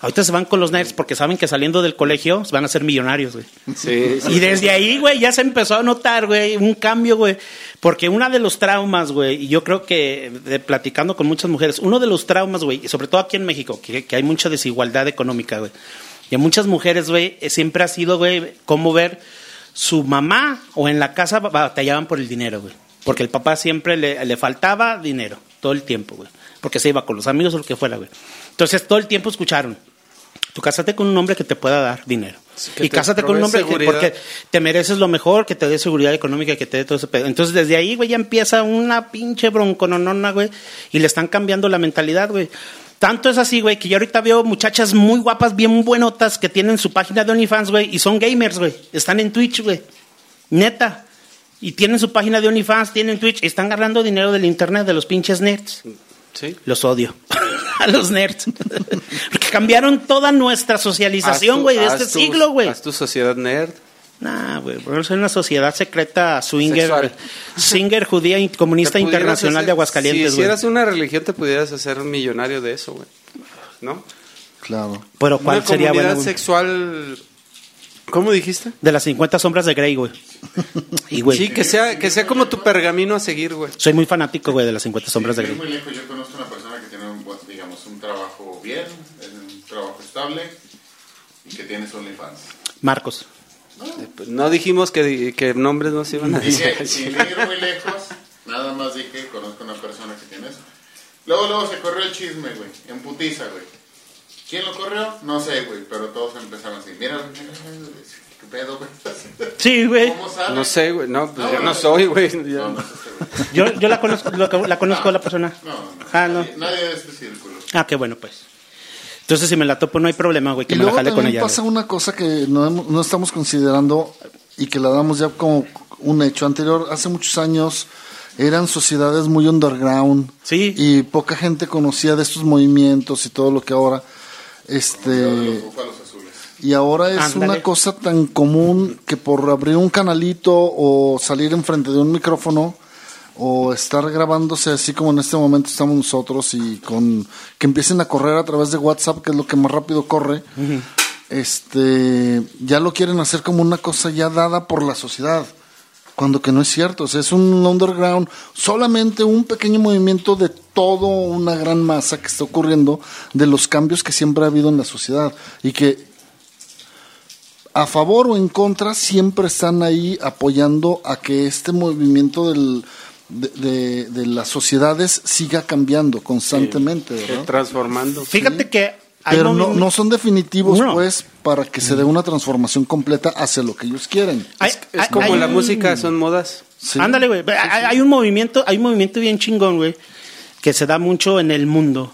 Ahorita se van con los nerds porque saben que saliendo del colegio van a ser millonarios, güey. Sí, sí. Y desde ahí, güey, ya se empezó a notar, güey, un cambio, güey. Porque uno de los traumas, güey, y yo creo que de, platicando con muchas mujeres, uno de los traumas, güey, y sobre todo aquí en México, que, que hay mucha desigualdad económica, güey. Y a muchas mujeres, güey, eh, siempre ha sido, güey, cómo ver su mamá o en la casa ba- batallaban por el dinero, güey. Porque el papá siempre le, le faltaba dinero, todo el tiempo, güey. Porque se iba con los amigos o lo que fuera, güey. Entonces todo el tiempo escucharon, tú cásate con un hombre que te pueda dar dinero. que y te cásate con un hombre que, porque te mereces lo mejor, que te dé seguridad económica, que te dé todo ese pedo. Entonces, desde ahí, güey, ya empieza una pinche broncononona, güey, y le están cambiando la mentalidad, güey. Tanto es así, güey, que yo ahorita veo muchachas muy guapas, bien buenotas, que tienen su página de OnlyFans, güey, y son gamers, güey. Están en Twitch, güey. Neta. Y tienen su página de OnlyFans, tienen Twitch, y están ganando dinero del internet de los pinches nerds. Sí. Los odio. a los nerds. Porque cambiaron toda nuestra socialización, güey, de este tu- siglo, güey. Haz tu sociedad nerd. Nah, güey, porque soy una sociedad secreta swinger, Sexual. swinger judía y comunista internacional hacer- de Aguascalientes, Si güey. hicieras una religión, te pudieras hacer un millonario de eso, güey. ¿No? Claro. Pero ¿cuál una sería comunidad bueno, sexual. ¿Cómo dijiste? De las 50 sombras de Grey, güey. Y, güey, Sí, que sea, que sea como tu pergamino a seguir, güey. soy muy fanático, güey, de las 50 sombras de Grey. muy lejos, yo conozco una persona que tiene un, buen, digamos, un bien, un trabajo estable y que tiene su OnlyFans. Marcos. No dijimos que, que nombres no se iban a Dije, decir. sin ir muy lejos, nada más dije, conozco una persona que tiene eso. Luego, luego se corrió el chisme, güey, en putiza, güey. ¿Quién lo corrió? No sé, güey, pero todos empezaron así. Mira, mira, qué pedo, güey. Sí, güey. ¿Cómo sabe? No sé, güey. No, pues No, yo no no. soy, güey. No, no. Yo, yo la conozco, lo- la conozco a la persona. No, no, Ah, no. Nadie, nadie de este círculo. Ah, qué bueno, pues. Entonces, si me la topo, no hay problema, güey, que Y me la luego jale con también ella. pasa güey. una cosa que no, no estamos considerando y que la damos ya como un hecho anterior. Hace muchos años eran sociedades muy underground Sí. y poca gente conocía de estos movimientos y todo lo que ahora este y ahora es Ándale. una cosa tan común que por abrir un canalito o salir enfrente de un micrófono o estar grabándose así como en este momento estamos nosotros y con que empiecen a correr a través de WhatsApp, que es lo que más rápido corre, este ya lo quieren hacer como una cosa ya dada por la sociedad. Cuando que no es cierto, o sea, es un underground, solamente un pequeño movimiento de toda una gran masa que está ocurriendo de los cambios que siempre ha habido en la sociedad y que a favor o en contra siempre están ahí apoyando a que este movimiento del, de, de- de las sociedades siga cambiando constantemente, ¿verdad? Transformando. Fíjate que Pero no, no son definitivos, No. pues, para que se dé una transformación completa hacia lo que ellos quieren. hay- Es hay- como hay la un- música, son modas. Sí. Ándale, güey. Hay, hay un movimiento, hay un movimiento bien chingón, güey, que se da mucho en el mundo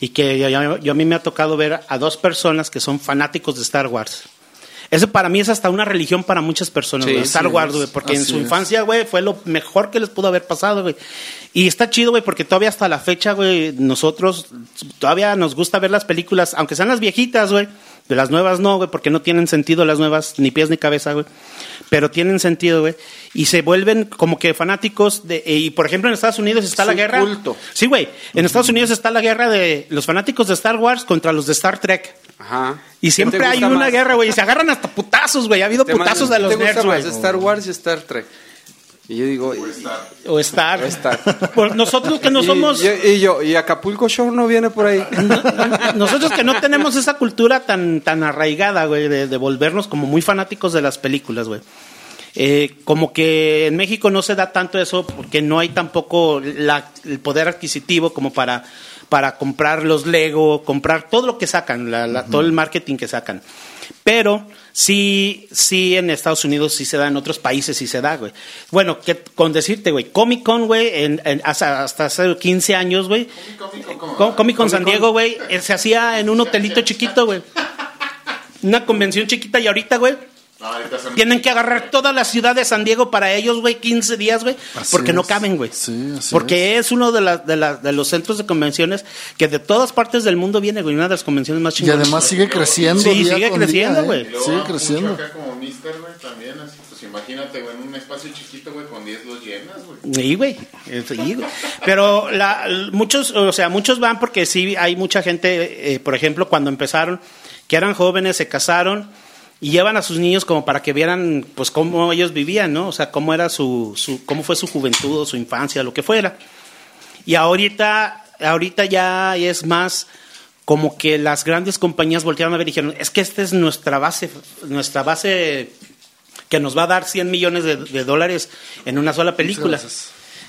y que yo, yo- yo a mí me ha tocado ver a dos personas que son fanáticos de Star Wars. Eso para mí es hasta una religión para muchas personas, Sí, güey, Star Wars, güey, porque en su es. infancia, güey, fue lo mejor que les pudo haber pasado, güey. Y está chido, güey, porque todavía hasta la fecha, güey, nosotros todavía nos gusta ver las películas, aunque sean las viejitas, güey. De las nuevas no, güey, porque no tienen sentido las nuevas, ni pies ni cabeza, güey. Pero tienen sentido, güey. Y se vuelven como que fanáticos de... Y por ejemplo en Estados Unidos está Es la un guerra... culto. Sí, güey. En Estados Unidos está la guerra de los fanáticos de Star Wars contra los de Star Trek. Ajá. Y ¿Qué siempre hay una guerra, güey. Y se agarran hasta putazos, güey. Ha habido ¿Te putazos de los ¿Te gusta nerds, güey. Star Wars y Star Trek? Y yo digo, y, O Star. O Star. Por nosotros que no y- somos... y, y yo, y Acapulco Show no viene por ahí. Nosotros que no tenemos esa cultura tan, tan arraigada, güey, de, de volvernos como muy fanáticos de las películas, güey. Eh, como que en México no se da tanto eso porque no hay tampoco la- el poder adquisitivo como para, para comprar los Lego, comprar todo lo que sacan, la- la- todo el marketing que sacan. Pero sí, sí en Estados Unidos sí se da, en otros países sí se da, güey. Bueno, que, con decirte, güey, Comic Con, güey, en- en- hasta, hasta hace 15 años, güey, Cómico, ¿cómo? Com- Comic Con San Diego, güey, eh, se hacía en un hotelito chiquito, güey. Una convención chiquita y ahorita, güey, No, tienen que agarrar toda la ciudad de San Diego para ellos, güey, 15 días, güey, porque no caben, güey. Sí, porque es, uno de, las de, las- de los centros de convenciones que de todas partes del mundo viene, güey, una de las convenciones más Y chingonas. además sigue creciendo. Sí, día sigue con creciendo, día, ¿eh? güey. Y luego Sigue creciendo. acá como Mister, güey, también así. Pues imagínate, güey, en un espacio chiquito, güey, con 10 los llenas, güey. Sí, güey. Sí, güey. Pero la, muchos, o sea, muchos van porque sí hay mucha gente, eh, por ejemplo, cuando empezaron, que eran jóvenes, se casaron y llevan a sus niños como para que vieran, pues, cómo ellos vivían, ¿no? O sea, cómo era su, su cómo fue su juventud su infancia, lo que fuera. Y ahorita, ahorita ya es más como que las grandes compañías voltearon a ver y dijeron, es que esta es nuestra base, nuestra base que nos va a dar 100 millones de, dólares en una sola película.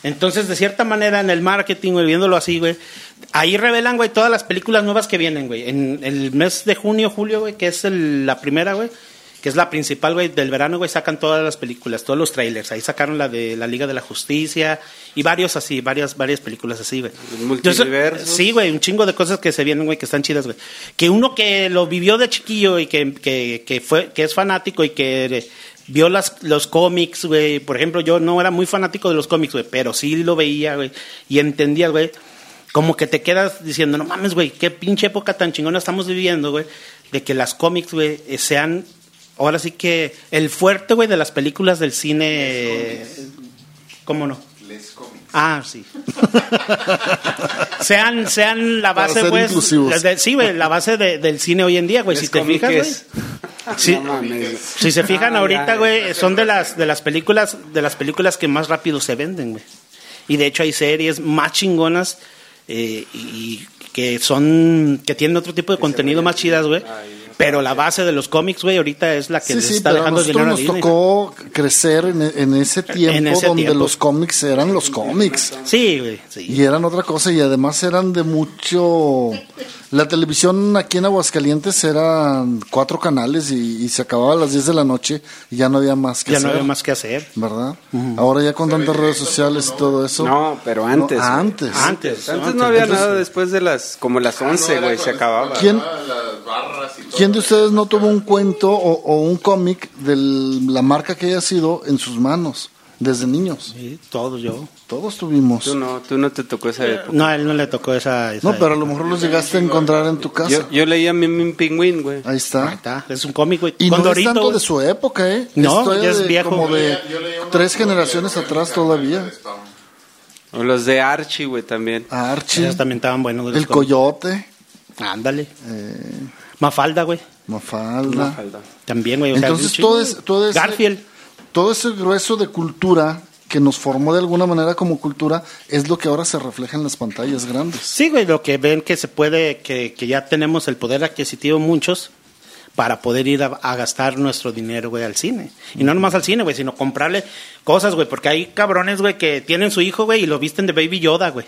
Entonces, de cierta manera, en el marketing, güey, viéndolo así, güey, ahí revelan, güey, todas las películas nuevas que vienen, güey. En el mes de junio, julio, güey, que es el- la primera, güey, que es la principal, güey, del verano, güey, sacan todas las películas, todos los trailers. Ahí sacaron la de la Liga de la Justicia y varios así, varias, varias películas así, güey. Multiversos. Sí, güey, un chingo de cosas que se vienen, güey, que están chidas, güey. Que uno que lo vivió de chiquillo y que, que, que fue, que es fanático y que vio las, los cómics, güey. Por ejemplo, yo no era muy fanático de los cómics, güey, pero sí lo veía, güey, y entendía, güey. Como que te quedas diciendo, no mames, güey, qué pinche época tan chingona estamos viviendo, güey, de que las cómics, güey, eh, sean, ahora sí que el fuerte, güey, de las películas del cine. ¿Cómo no? Ah, sí. sean, sean la Para base, ser pues. de- sí, güey, la base de- del cine hoy en día, güey. Si te fijas, güey. Sí, No si se fijan Ah, ahorita, güey, son de las de las películas de las películas que más rápido se venden, güey. Y de hecho hay series más chingonas eh, y que son que tienen otro tipo de contenido más chidas, güey. Pero la base de los cómics, güey, ahorita es la que Sí, les sí, está pero a dejando dinero a nos Disney. tocó crecer en, en ese tiempo ese donde tiempo. los cómics eran los cómics. Sí, güey, sí. Y eran otra cosa y además eran de mucho... La televisión aquí en Aguascalientes eran cuatro canales y, y se acababa a las 10 de la noche y ya no había más que Ya hacer. no había más que hacer. ¿Verdad? Ahora ya con tantas redes sociales y todo eso. No, pero antes. No, antes. Antes, Antes no había nada después de las, como las Ah, no, 11, era güey, con- se acababa. ¿Quién- Las barras y todo. ¿Quién de ustedes no tuvo un cuento o, o un cómic de la marca que haya sido en sus manos desde niños? Sí, todo yo. Todos tuvimos. Tú no, tú no te tocó esa época. No, a él no le tocó esa. esa No, pero a lo mejor los llegaste a encontrar en tu casa. Yo, yo leía Mimín Pingüín, güey. Ahí Ahí está. está, es un cómic, güey. Y Con no Dorito, es tanto güey. de su época, ¿eh? No, Estoy ya es de- viejo. Como de Yo leía uno tres generaciones atrás todavía. O los de Archie, güey, también. Archie, Esos también estaban buenos. el cómics. coyote, Ándale. eh, Mafalda, güey. Mafalda. Mafalda. También, güey. o sea, Entonces todo, es, todo, ese, Garfield. todo ese grueso de cultura que nos formó de alguna manera como cultura es lo que ahora se refleja en las pantallas grandes. Sí, güey, lo que ven que se puede, que, que ya tenemos el poder adquisitivo muchos para poder ir a, a gastar nuestro dinero, güey, al cine. Y no nomás al cine, güey, sino comprarle cosas, güey, porque hay cabrones, güey, que tienen su hijo, güey, y lo visten de Baby Yoda, güey.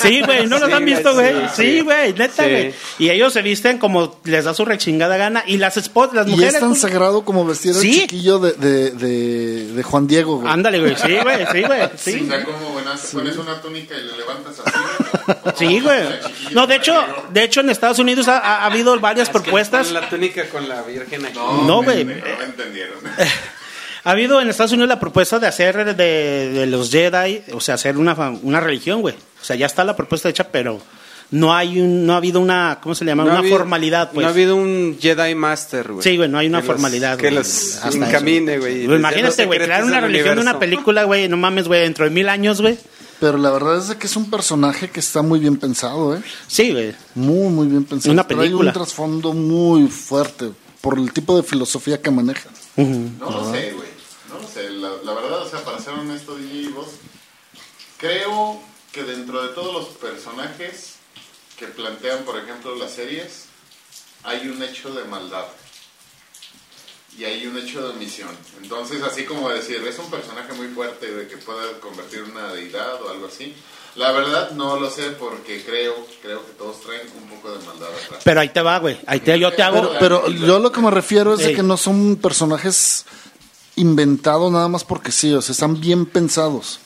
Sí, güey, ¿no los Sí, han visto, güey, güey? sí, Sí, sí. güey, neta, Sí. güey. Y ellos se visten como les da su rechingada gana. Y las esposas, las Y mujeres... es tan pues, sagrado como vestir al Sí. chiquillo de, de, de, de Juan Diego. güey. Ándale, güey, sí, güey, sí, güey. O Sí, sea, como buenas, te pones una túnica y le levantas así. sí, güey. No, de hecho, de hecho en Estados Unidos ha, ha habido varias propuestas. La túnica con la Virgen aquí. No, güey. No me entendieron. Ha habido en Estados Unidos la propuesta de hacer de, de los Jedi, o sea, hacer una, una religión, güey. O sea, ya está la propuesta hecha, pero no hay un, no ha habido una, ¿cómo se le llama? No una habido- formalidad, pues. No ha habido un Jedi Master, güey. Sí, güey, no hay una Que los- formalidad. Que güey, los encamine, güey. Pues imagínate, güey, crear una religión de una película, güey, no mames, güey, dentro de mil años, güey. Pero la verdad es que es un personaje que está muy bien pensado, ¿eh? Sí, güey. Muy, muy bien pensado. Una Trae película. un trasfondo muy fuerte por el tipo de filosofía que maneja. No lo sé, güey. No lo sé. La, la verdad, o sea, para ser honesto, DJ y vos, creo que dentro de todos los personajes que plantean, por ejemplo, las series, hay un hecho de maldad. Y hay un hecho de omisión. Entonces, así como decir, es un personaje muy fuerte de que pueda convertir en una deidad o algo así. La verdad no lo sé porque creo, creo que todos traen un poco de maldad atrás. Pero ahí te va, güey. Ahí te, yo te hago. Pero, pero yo lo que me refiero es de que no son personajes inventados nada más porque sí, o sea, están bien pensados.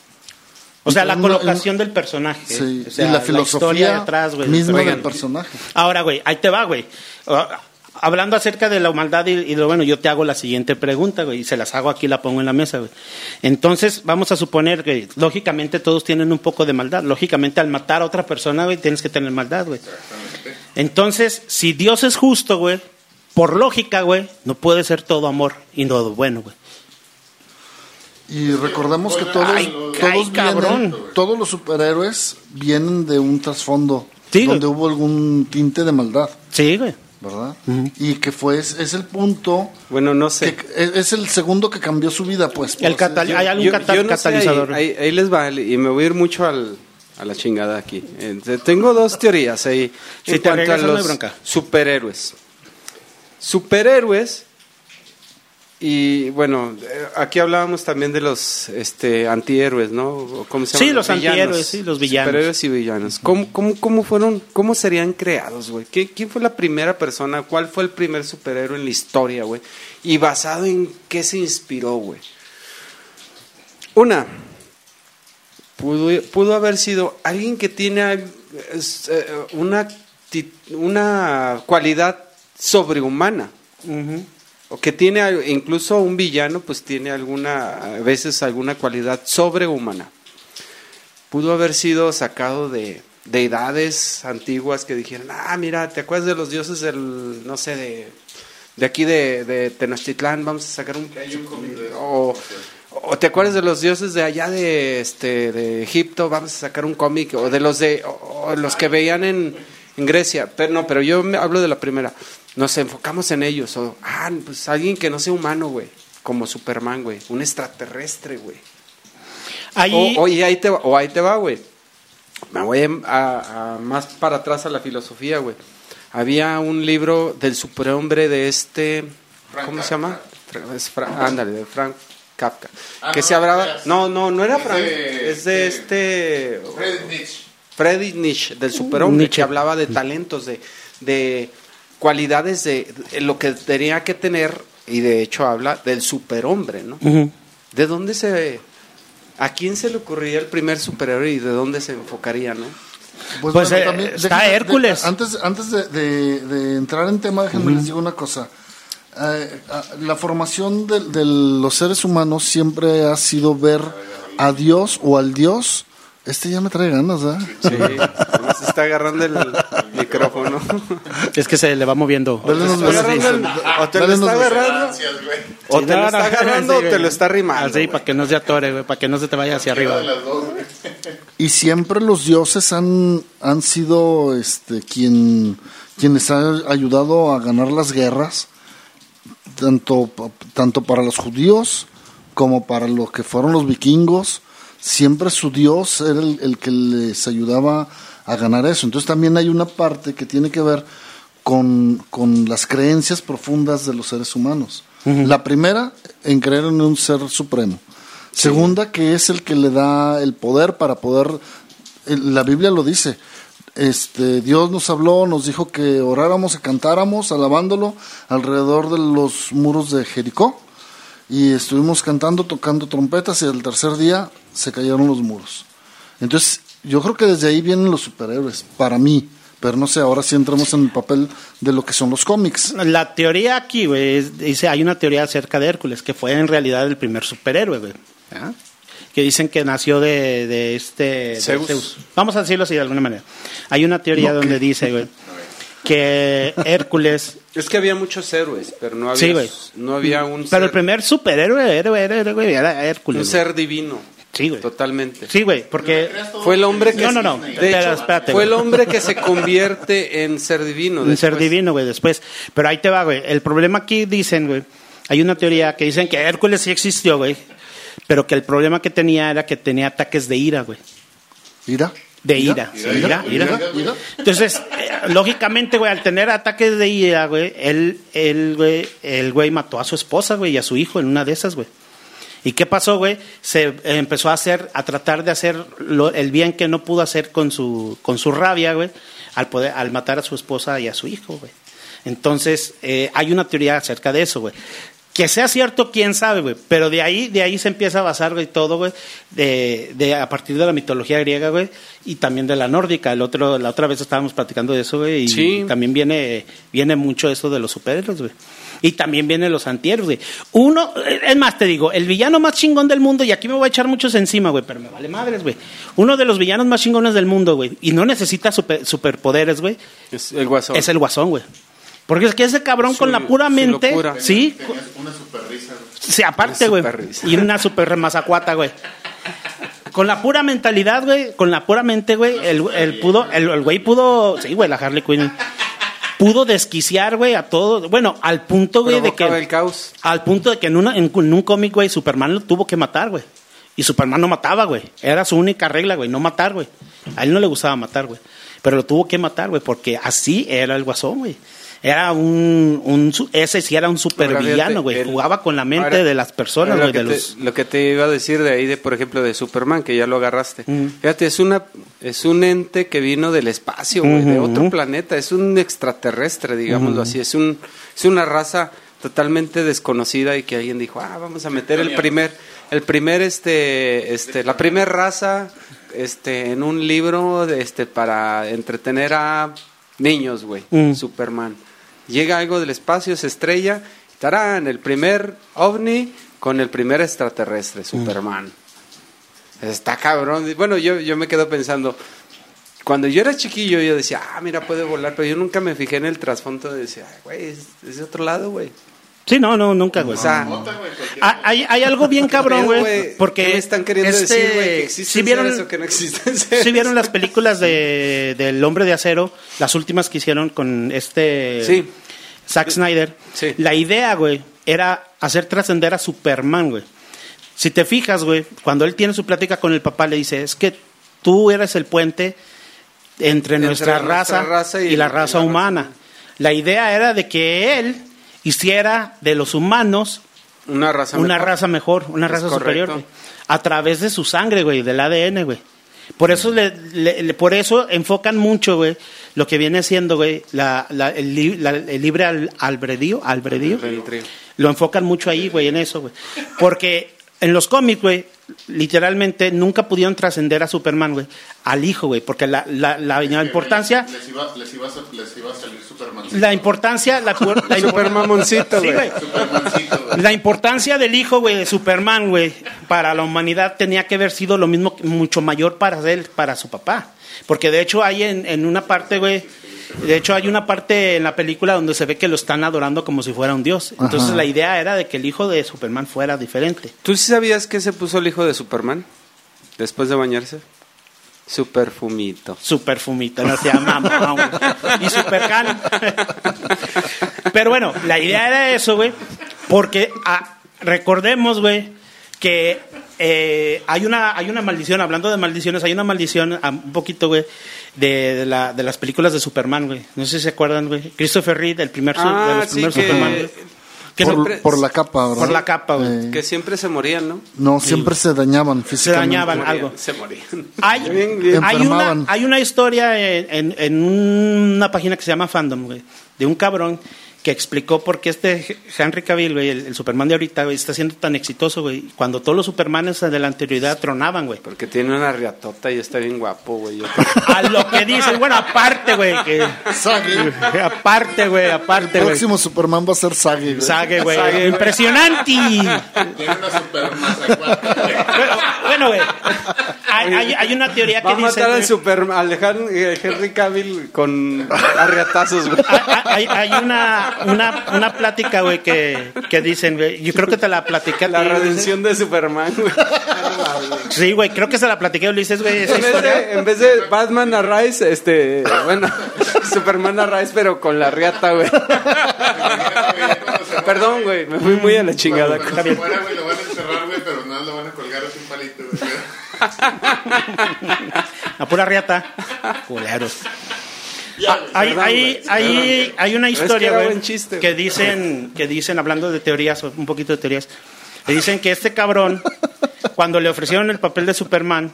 O sea, la colocación del personaje. Sí, O sea, y la filosofía historia detrás, güey. del misma del personaje. Ahora, güey, ahí te va, güey. Ah, Hablando acerca de la humaldad y, y lo bueno, yo te hago la siguiente pregunta, güey, y se las hago aquí, la pongo en la mesa, güey. Entonces, vamos a suponer que, lógicamente, todos tienen un poco de maldad. Lógicamente, al matar a otra persona, güey, tienes que tener maldad, güey. Entonces, si Dios es justo, güey, por lógica, güey, no puede ser todo amor y todo bueno, güey. Y recordemos que todos, Ay, todos, ay, vienen- cabrón. todos los superhéroes vienen de un trasfondo Sí, güey. donde hubo algún tinte de maldad, Sí, güey. ¿verdad? Y que fue, es, es el punto, Bueno, no sé. que, es, es el segundo que cambió su vida, pues. por El así catal- decirlo. hay algún Yo- cata- yo no sé, catalizador. ahí, ahí- ahí les va, y me voy a ir mucho al, a la chingada aquí. Eh, tengo dos teorías ahí Si en te cuanto a regresas, no hay los bronca. superhéroes. Superhéroes Y bueno, eh, aquí hablábamos también de los este, antihéroes, ¿no? ¿Cómo se Sí, llaman? los Villanos. antihéroes, sí, los villanos. Superhéroes y villanos. ¿Cómo, cómo, cómo fueron, cómo serían creados, güey? ¿Qui- ¿Quién fue la primera persona? ¿Cuál fue el primer superhéroe en la historia, güey? Y basado en qué se inspiró, güey. Una, pudo, pudo haber sido alguien que tiene eh, una, una cualidad sobrehumana. O que tiene incluso un villano, pues tiene alguna, a veces alguna cualidad sobrehumana. Pudo haber sido sacado de deidades antiguas que dijeron, ah, mira, ¿te acuerdas de los dioses del, no sé, de, de aquí de, de Tenochtitlán? Vamos a sacar un... O, o te acuerdas de los dioses de allá de, este, de Egipto, vamos a sacar un cómic, o de los de o- o los que veían en, en Grecia, pero no, pero yo me hablo de la primera. Nos enfocamos en ellos, o ah, pues alguien que no sea humano, güey, como Superman, güey, un extraterrestre, güey. Ahí, O, ahí te va, o ahí te va, güey. Me voy a, a- más para atrás a la filosofía, güey. Había un libro del superhombre de este, Frank ¿cómo se llama? Fra- es Fra- ándale, de Frank Kafka. Ah, que no, se hablaba, no, no, no era Es Frank, de- es de este Fred Nietzsche. Friedrich Nietzsche, del superhombre, Nietzsche. que hablaba de talentos, de, de cualidades, de, de lo que tenía que tener, y de hecho habla del superhombre, ¿no? ¿De dónde se... ¿A quién se le ocurriría el primer superhéroe y de dónde se enfocaría, no? Pues, eh, está déjenme- Hércules. de- antes antes de, de- de entrar en tema, déjenme les digo una cosa. Eh, la formación de, de los seres humanos siempre ha sido ver a Dios o al Dios. Este ya me trae ganas, ¿eh? Sí, se está agarrando el micrófono. es que se le va moviendo. Está agarrando o te lo está agarrando, o te lo está agarrando o te lo está rimando. Así, para que no se atore, güey, para que no se te vaya hacia arriba. Y siempre los dioses han, han sido este, quien, quienes han ayudado a ganar las guerras, tanto, tanto para los judíos como para los que fueron los vikingos. Siempre su dios era el, el que les ayudaba a ganar eso. Entonces también hay una parte que tiene que ver con, con las creencias profundas de los seres humanos. La primera, en creer en un ser supremo. Segunda, que es el que le da el poder para poder, la Biblia lo dice, este, Dios nos habló, nos dijo que oráramos y cantáramos alabándolo alrededor de los muros de Jericó y estuvimos cantando, tocando trompetas y el tercer día se cayeron los muros. Entonces, yo creo que desde ahí vienen los superhéroes, para mí, pero no sé, ahora sí entramos en el papel de lo que son los cómics. La teoría aquí, güey, es- dice, hay una teoría acerca de Hércules, que fue en realidad el primer superhéroe, güey. ¿ah? Que dicen que nació de, de este... de Zeus. Vamos a decirlo así de alguna manera. Hay una teoría donde dice, güey, que Hércules... Es que había muchos héroes, pero no había, Sí, güey. no había un, Pero el primer superhéroe héroe, héroe, güey, era Hércules. un ser divino. Sí, güey. Totalmente. Sí, güey, porque... Fue el hombre que No, no, no. de hecho, espérate, fue el hombre que se convierte en ser divino. Un ser después. divino, güey, después. Pero ahí te va, güey. El problema aquí dicen, güey, hay una teoría que dicen que Hércules sí existió, güey, pero que el problema que tenía era que tenía ataques de ira, güey. ¿Ira? De ira, sí, ira, ira. Entonces, eh, lógicamente, güey, al tener ataques de ira, güey, él, él, güey, el güey mató a su esposa, güey, y a su hijo en una de esas, güey. ¿Y qué pasó, güey? Se empezó a hacer, a tratar de hacer lo- el bien que no pudo hacer con su, con su rabia, güey, al poder, al matar a su esposa y a su hijo, güey. Entonces, eh, hay una teoría acerca de eso, güey. Que sea cierto, quién sabe, güey. Pero de ahí, de ahí se empieza a basar, güey, todo, güey, de, de, a partir de la mitología griega, güey, y también de la nórdica. El otro, la otra vez estábamos platicando de eso, güey, y Sí. también viene, viene mucho eso de los superhéroes, güey. Y también vienen los antihéroes, güey. Uno, eh, es más, te digo, el villano más chingón del mundo, y aquí me voy a echar muchos encima, güey, pero me vale madres, güey. Uno de los villanos más chingones del mundo, güey, y no necesita super- superpoderes, güey, Es el guasón. es el guasón, güey. Porque es que ese cabrón con la pura mente, locura. sí, Tenías una super risa. Sí, aparte, Una güey. Y una super remazacuata, güey. Con la pura mentalidad, güey. Con la pura mente, güey. El, el pudo, el, el güey pudo. Sí, güey, la Harley Quinn. Pudo desquiciar, güey, a todo. Bueno, al punto, güey, de que. el caos. Al punto de que en, una, en, en un cómic, güey, Superman lo tuvo que matar, güey. Y Superman no mataba, güey. Era su única regla, güey, no matar, güey. A él no le gustaba matar, güey. Pero lo tuvo que matar, güey, porque así era el guasón, güey. Era un, un ese sí era un supervillano, güey. Jugaba con la mente ahora- de las personas, güey, lo, que los te, lo que te iba a decir de ahí, de por ejemplo, de Superman, que ya lo agarraste. Fíjate, es, una, es un ente que vino del espacio, güey, de otro planeta. Es un extraterrestre, digámoslo así. Es, un, es una raza totalmente desconocida y que alguien dijo, ah, vamos a meter el primer, el primer, este, este, la primera raza, este, en un libro, de, este, para entretener a niños, güey. Mm. Superman. Llega algo del espacio, se estrella, tarán, el primer ovni con el primer extraterrestre, Superman. Está cabrón. Bueno, yo, yo me quedo pensando, cuando yo era chiquillo yo decía, ah, mira, puede volar, pero yo nunca me fijé en el trasfondo de decir, "Ay, güey, es, es de otro lado, güey. Sí, no, no, nunca, güey. O sea, Ah, hay, hay algo bien cabrón, güey. Porque ¿qué me están queriendo este, decir, güey? Que existen si vieron, seres o que no existen seres? si vieron las películas de, del Hombre de Acero, las últimas que hicieron con este Sí. Zack Snyder. Sí. La idea, güey, era hacer trascender a Superman, güey. Si te fijas, güey, cuando él tiene su plática con el papá, le dice, es que tú eres el puente entre, Entre nuestra, nuestra raza, raza y- y, la y la raza raza humana. La idea era de que él hiciera de los humanos Una raza una mejor. raza mejor, una Es raza correcto. superior, güey. A través de su sangre, güey, del ADN, güey. Por eso, le, le- le- por eso enfocan mucho, güey, lo que viene siendo, güey, la, la- el, li- la- el libre al, albedrío. Albedrío. Lo enfocan mucho ahí, güey, en eso, güey. Porque en los cómics, güey, literalmente nunca pudieron trascender a Superman, güey, al hijo, güey, porque la, la, la, la importancia, Les iba, les, iba a, les iba a salir Superman. la importancia, la, la Super mamoncito, Sí, güey. La importancia del hijo, güey, de Superman, güey, para la humanidad tenía que haber sido lo mismo, mucho mayor para él, para su papá. Porque de hecho hay en, en una parte, güey, de hecho hay una parte en la película donde se ve que lo están adorando como si fuera un dios. Entonces Ajá. la idea era de que el hijo de Superman fuera diferente. ¿Tú sí sabías que se puso el hijo de Superman después de bañarse? Su perfumito. Su perfumito, no se llama. Y Supercan. Pero bueno, la idea era eso, güey. Porque ah, recordemos, güey, que eh, hay, una, hay una maldición, hablando de maldiciones, hay una maldición ah, un poquito, güey, de, de, la, de las películas de Superman, güey. No sé si se acuerdan, güey. Christopher Reed, el primer, su- de Ah, los sí, primeros que, Superman. güey. Que por, siempre- por la capa, ¿verdad? por la capa, güey. Eh, que siempre se morían, ¿no? no, siempre se dañaban se físicamente. dañaban Morían, algo. Se morían. Hay, Bien, bien. hay, una, hay una historia en, en- en una página que se llama Fandom, güey, de un cabrón que explicó por qué este Henry Cavill, güey, el, el Superman de ahorita, güey, está siendo tan exitoso, güey, cuando todos los Supermanes de la anterioridad tronaban, güey. Porque tiene una riatota y está bien guapo, güey. A lo que dicen, bueno, aparte, güey, que... Sague. Aparte, güey, aparte, El güey. próximo Superman va a ser Sage, güey. Sague, güey. Sague. Impresionante. Tiene una güey. Bueno, güey. Hay, hay- hay una teoría que Va a dice... matar al Superman, Henry Cavill con arriatazos, güey. hay, hay- hay una, una, una plática, güey, que, que dicen, güey. Yo creo que te la platiqué a La redención de Superman, güey. Sí, güey, creo que se la platiqué a Ulises, güey, esa En vez, de, en vez de Batman a Rise, este, bueno, Superman a Rise, pero con la riata, güey. Perdón, güey, me fui muy a la chingada. Cuando se muera, güey, lo van a encerrar, güey, pero nada, lo van a colgar así un palito, güey. La pura riata. Culeros. Ah, hay, hay, hay, hay una historia, güey, que dicen, que dicen, hablando de teorías, un poquito de teorías, que dicen que este cabrón, cuando le ofrecieron el papel de Superman,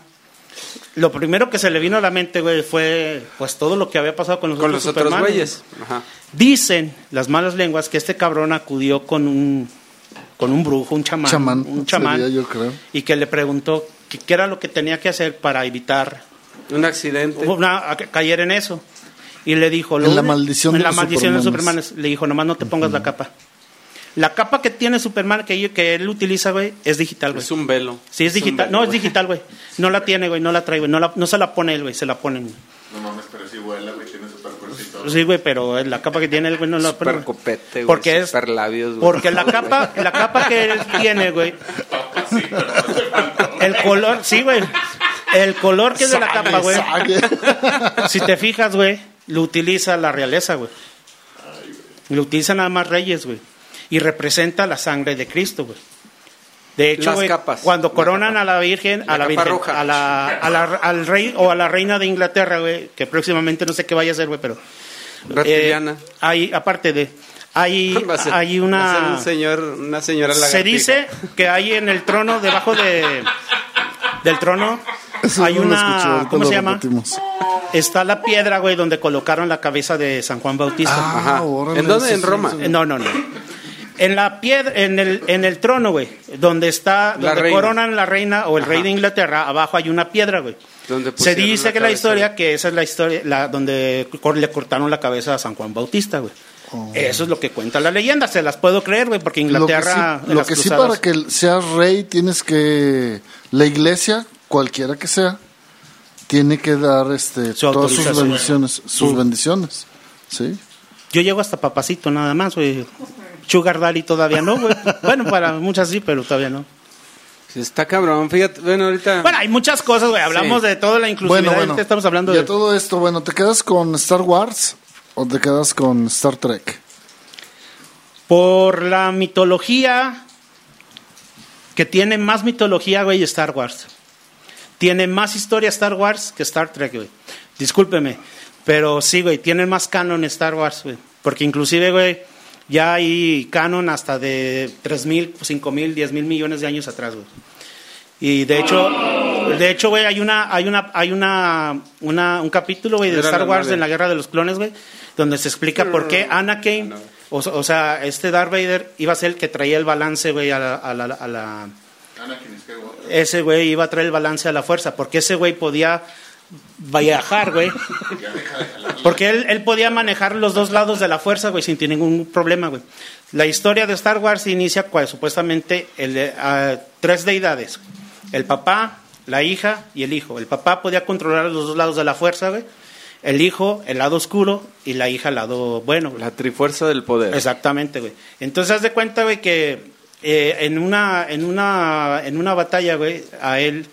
lo primero que se le vino a la mente, güey, fue pues todo lo que había pasado con los Con otros los otros Supermanes. güeyes. Ajá. Dicen las malas lenguas que este cabrón acudió con un con un brujo, un chamán, Chamán, un chamán sería, yo creo. y que le preguntó que- qué era lo que tenía que hacer para evitar Un accidente. una- a- caer en eso. Y le dijo, En la maldición en de la maldición de. Superman, le dijo, nomás no te pongas la capa. La capa que tiene Superman que, que él utiliza, güey, es digital, güey. Es un velo. Sí, es digital. velo, no, es digital, güey. No la tiene, güey, no la trae, güey. No, la- no se la pone él, güey, se la ponen. güey. No mames, pero sí vuela, güey, tiene super todo. Sí, güey, pero la capa que tiene él, güey, no la pone. Super copete, güey. Porque es super labios, güey. porque la capa, la capa que él tiene, güey, Sí, pero no hace falta. el color, sí, güey. El color que es de la capa, güey. Si te fijas, güey, lo utiliza la realeza, güey. Lo utilizan nada más reyes, güey. Y representa la sangre de Cristo, güey. De hecho, Las güey, capas. cuando coronan a la Virgen, a La Virgen, roja. a la, a la- al rey o a la reina de Inglaterra, güey, que próximamente no sé qué vaya a hacer, güey, pero. Eh, hay, aparte de, hay, Va a ser- hay una... un señor, una señora Se lagartija. dice que hay en el trono, debajo de del trono, Eso hay no escuché, una, ¿cómo se llama? repetimos. Está la piedra, güey, donde colocaron la cabeza de San Juan Bautista. Ah, Ajá. órale, ¿En dónde? ¿En Roma? No, no, no. En la piedra, en el, en el trono, güey, donde está, La donde reina. coronan la reina o el rey de Inglaterra, abajo hay una piedra, güey. Se dice la que la historia, que esa es la historia, la, donde le cortaron la cabeza a San Juan Bautista, güey. Eso es lo que cuenta la leyenda, se las puedo creer, güey, porque Lo que Inglaterra. sí, lo que sí para que seas rey tienes que la iglesia, cualquiera que sea, tiene que dar este Su todas sus bendiciones, sus bendiciones. ¿Sí? Yo llego hasta papacito nada más, güey. Sugar Daddy todavía no, güey. Bueno, para muchas sí, pero todavía no. Está cabrón, fíjate, bueno, ahorita... Bueno, hay muchas cosas, güey. Hablamos Sí. de toda la inclusividad. Bueno, bueno. ahorita estamos hablando y a de. todo esto, bueno, ¿te quedas con Star Wars o te quedas con Star Trek? Por la mitología. Que tiene más mitología, güey, Star Wars. Tiene más historia Star Wars que Star Trek, güey. Discúlpeme. Pero sí, güey, tiene más canon Star Wars, güey. Porque inclusive, güey, ya hay canon hasta de 3 mil, 5 mil, 10 mil millones de años atrás, güey. Y de hecho, de hecho, güey, hay una, hay una, hay una, una- un capítulo, güey, de Era Star Wars en la Guerra de los Clones, güey, donde se explica por qué Anakin, o, o sea, este Darth Vader iba a ser el que traía el balance, güey, a la, a la- a la-. Ese güey iba a traer el balance a la fuerza, porque ese güey podía viajar, güey. Porque él, él podía manejar los dos lados de la fuerza, güey, sin tener ningún problema, güey. La historia de Star Wars inicia cuando supuestamente el, ah, tres deidades. El papá, la hija y el hijo. El papá podía controlar los dos lados de la fuerza, güey. El hijo, el lado oscuro, y la hija, el lado bueno. güey. La trifuerza del poder. Exactamente, güey. Entonces, haz de cuenta, güey, que eh, en, una, en, una, en una batalla, güey, a él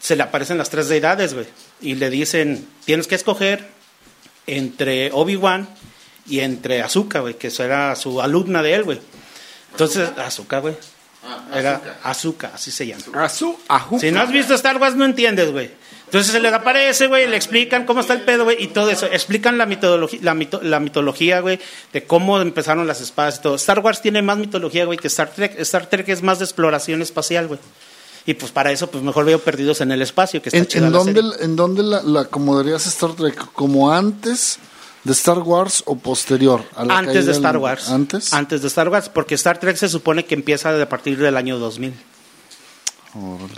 se le aparecen las tres deidades, güey. Y le dicen, tienes que escoger entre Obi-Wan y entre Azuka, güey, que era su alumna de él, güey. Entonces, Azuka, güey. Ah, Era azúcar. Azuka, así se llama. Si no has visto Star Wars, no entiendes, güey. Entonces se les aparece, güey, le explican cómo está el pedo, güey, y todo eso. Explican la mitología, la, mito- la mitología, güey, de cómo empezaron las espadas y todo. Star Wars tiene más mitología, güey, que Star Trek. Star Trek es más de exploración espacial, güey. Y pues para eso, pues mejor veo Perdidos en el Espacio, que está ¿En, chida en la dónde, serie. ¿En dónde la, la acomodarías Star Trek? ¿Como antes de Star Wars o posterior? a la Antes de Star del- Wars. ¿Antes? Antes de Star Wars, porque Star Trek se supone que empieza a partir del año 2000.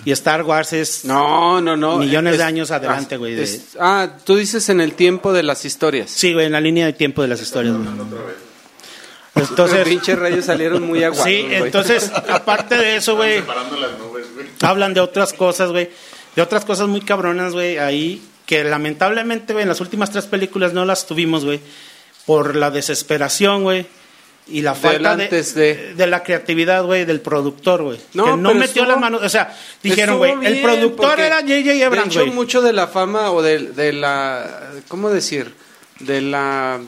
Y Star Wars es... No, no, no. Millones de años adelante, güey, de- ah, tú dices en el tiempo de las historias. Sí, güey, en la línea de tiempo de las historias, güey. Los Entonces... pinches rayos salieron muy aguados. Sí, entonces, aparte de eso, güey. hablan de otras cosas, güey. De otras cosas muy cabronas, güey, ahí, que lamentablemente, güey, en las últimas tres películas no las tuvimos, güey, por la desesperación, güey, y la falta de, de- de la creatividad, güey, del productor, güey. No, que no metió estuvo- las manos, o sea, dijeron, güey, el productor era J.J. Abrams, güey. mucho de la fama o de, de la. ¿Cómo decir? De la.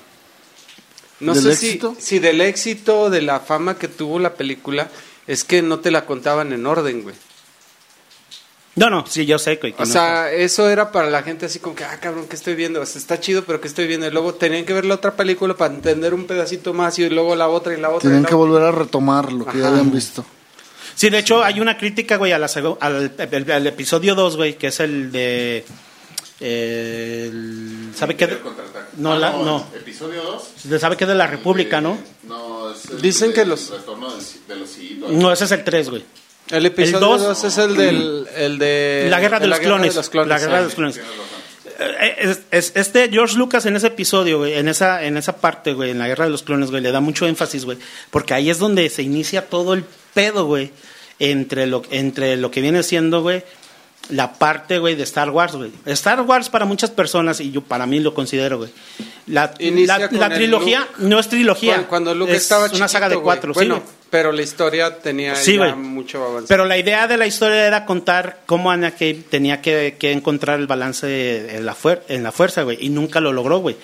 No ¿Del sé éxito? si. Si del éxito, de la fama que tuvo la película, es que no te la contaban en orden, güey. No, no, sí, yo sé, güey. que O no- sea, eso era para la gente así como que, ah, cabrón, ¿qué estoy viendo? O sea, está chido, pero ¿qué estoy viendo? Y luego tenían que ver la otra película para entender un pedacito más y luego la otra y la otra. la que otra. volver a retomar lo que ya Ajá. habían visto. Sí, de hecho, hay una crítica, güey, a la segu- al, al- al episodio 2, güey, que es el de... eh, el- ¿Sabe qué? No, Ah, la- no. Episodio 2. ¿Sabe qué de la República, no? No, es el Dicen de- que los- el retorno de, de los Sith, No, ese es el 3, güey. El episodio El dos- 2 es el del. El de, La guerra de, los, clones. los clones, La guerra de los clones. Eh, es- es- este George Lucas en ese episodio, güey, en esa, en esa parte, güey, en la guerra de los clones, güey, le da mucho énfasis, güey, porque ahí es donde se inicia todo el pedo, güey, entre lo, entre lo que viene siendo, güey, la parte, güey, de Star Wars, güey. Star Wars para muchas personas, y yo para mí lo considero, güey. La, la- trilogía Luke. no es trilogía. Cuando, cuando Luke es estaba una saga de chiquito, cuatro, sí, Bueno, pero la historia tenía Sí, ya güey. mucho avance. Pero la idea de la historia era contar cómo Anakin tenía que, que encontrar el balance en la, fuer- en la fuerza, güey, y nunca lo logró, güey.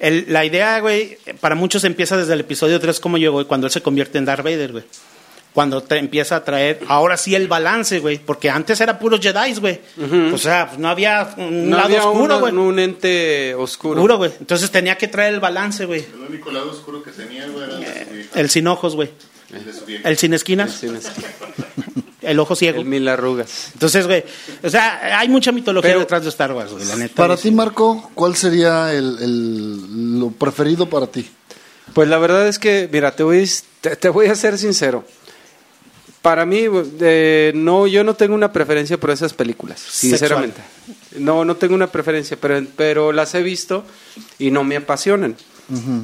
La idea, güey, para muchos empieza desde el episodio 3 como yo, güey, cuando él se convierte en Darth Vader, güey. Cuando te empieza a traer, ahora sí el balance, güey, porque antes era puros Jedi, güey. O sea, pues no había un No lado había oscuro, güey. un ente oscuro. Oscuro, güey. Entonces tenía que traer el balance, güey. El único lado oscuro que tenía, güey, era el de su vieja. El sin ojos, güey. El de su vieja. El sin esquinas, Sí, no sé. el ojo ciego. El mil arrugas. Entonces, güey, o sea, hay mucha mitología Pero- detrás de Star Wars, güey, la neta. Para ti. Marco, ¿cuál sería el, el- lo preferido para ti? Pues la verdad es que, mira, te voy, te, te voy a ser sincero. Para mí, eh, no, yo no tengo una preferencia por esas películas, sinceramente. No, no tengo una preferencia, pero, pero las he visto y no me apasionan.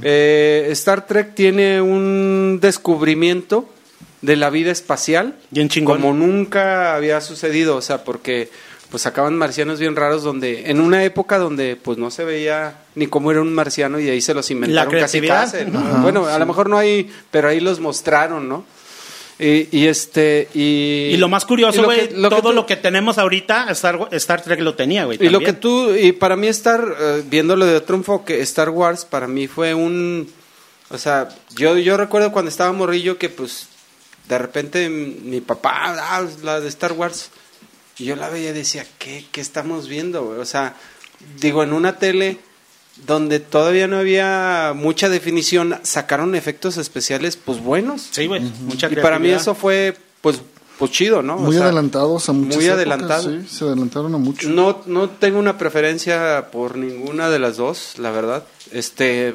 Eh, Star Trek tiene un descubrimiento de la vida espacial Bien chingón. como nunca había sucedido, o sea, porque pues sacaban marcianos bien raros donde en una época donde pues no se veía ni cómo era un marciano y ahí se los inventaron casi creatividad. casi, ¿no? bueno, a lo mejor no hay, pero ahí los mostraron, ¿no? Y, y este y, Y lo más curioso, güey, todo tú- lo que tenemos ahorita, Star, Star Trek lo tenía, güey. y lo que tú, y para mí estar, eh, viéndolo de otro enfoque, Star Wars para mí fue un, o sea, yo, yo recuerdo cuando estaba morrillo que pues de repente mi papá, ah, la de Star Wars, y yo la veía y decía, ¿qué, qué estamos viendo? güey? O sea, digo, en una tele donde todavía no había mucha definición, sacaron efectos especiales pues buenos. Sí, güey, mucha y para mí eso fue pues, pues chido, ¿no? O Muy sea, adelantados a muchas muy épocas, adelantado. sí, se adelantaron a mucho. no, no tengo una preferencia por ninguna de las dos, la verdad. Este,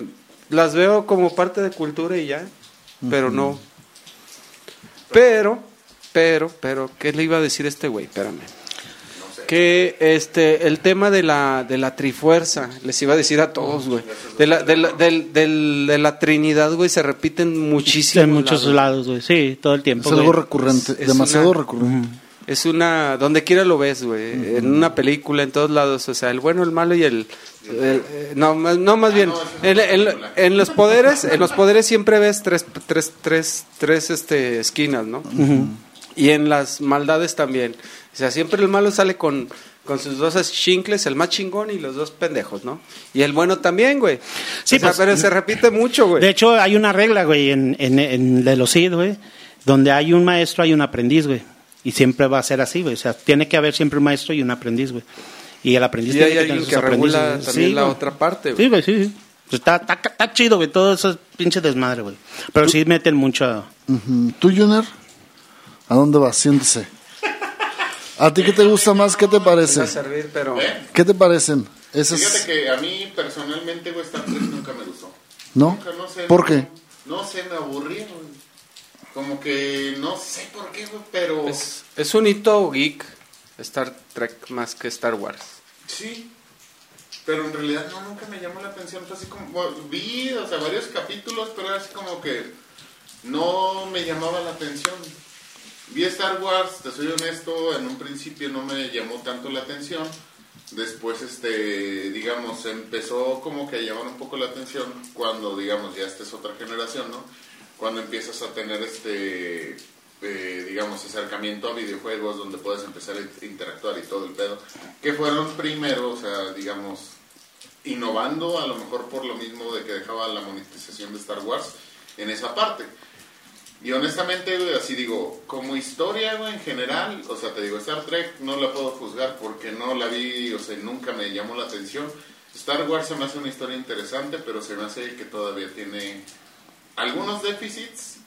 las veo como parte de cultura y ya, pero no. Pero, pero, pero, ¿qué le iba a decir este güey? Espérame. Que este, el tema de la, de la trifuerza, les iba a decir a todos, güey. De la, de la, del- del- de la Trinidad, güey, se repiten muchísimo. en muchos lados, güey. Sí, todo el tiempo. es algo recurrente, Es- es demasiado una- recurrente. Es una, donde quiera lo ves, güey, en una película, en todos lados, o sea, el bueno, el malo y el, el- no, más, no, más bien, no, en los poderes, en los poderes siempre ves tres, tres, tres, tres, este, esquinas, ¿no? Y en las maldades también, o sea, siempre el malo sale con, con sus dos chincles, el más chingón y los dos pendejos, ¿no? Y el bueno también, güey. Sí, O sea, pues, pero se repite mucho, güey. De hecho, hay una regla, güey, en, en, en de los Sith, güey, donde hay un maestro, hay un aprendiz, güey. Y siempre va a ser así, güey. O sea, tiene que haber siempre un maestro y un aprendiz, güey. Y el aprendiz Y tiene hay que tener que sus regula güey. también Sí, la güey. otra parte, güey. Sí, güey, sí. sí. Pues está, está, está chido, güey, todo eso es pinche desmadre, güey. Pero sí meten mucho... Ujú. ¿Tú, Junior? ¿A dónde vas? Siéntese. ¿A ti qué te gusta más? ¿Qué te Va a parece? servir, pero... ¿Eh? ¿Qué te parecen? Esas, Fíjate que a mí personalmente, güey, Star Trek nunca me gustó. ¿No? Nunca, no sé. ¿Por qué? No sé, me aburrí, güey. Como que no sé por qué, güey, pero Es, es un hito geek Star Trek más que Star Wars. sí. Pero en realidad no, nunca me llamó la atención. Fue así como, bueno, vi, o sea, varios capítulos, pero era así como que no me llamaba la atención. Vi Star Wars, te soy honesto, en un principio no me llamó tanto la atención. Después, este, digamos, empezó como que a llamar un poco la atención cuando, digamos, ya esta es otra generación, ¿no? Cuando empiezas a tener este, eh, digamos, acercamiento a videojuegos donde puedes empezar a interactuar y todo el pedo. Que fueron primero, o sea, digamos, innovando, a lo mejor por lo mismo de que dejaba la monetización de Star Wars en esa parte. Y honestamente, güey, así digo, como historia, güey, en general, o sea, te digo, Star Trek no la puedo juzgar porque no la vi, o sea, nunca me llamó la atención. Star Wars se me hace una historia interesante, pero se me hace que todavía tiene algunos déficits.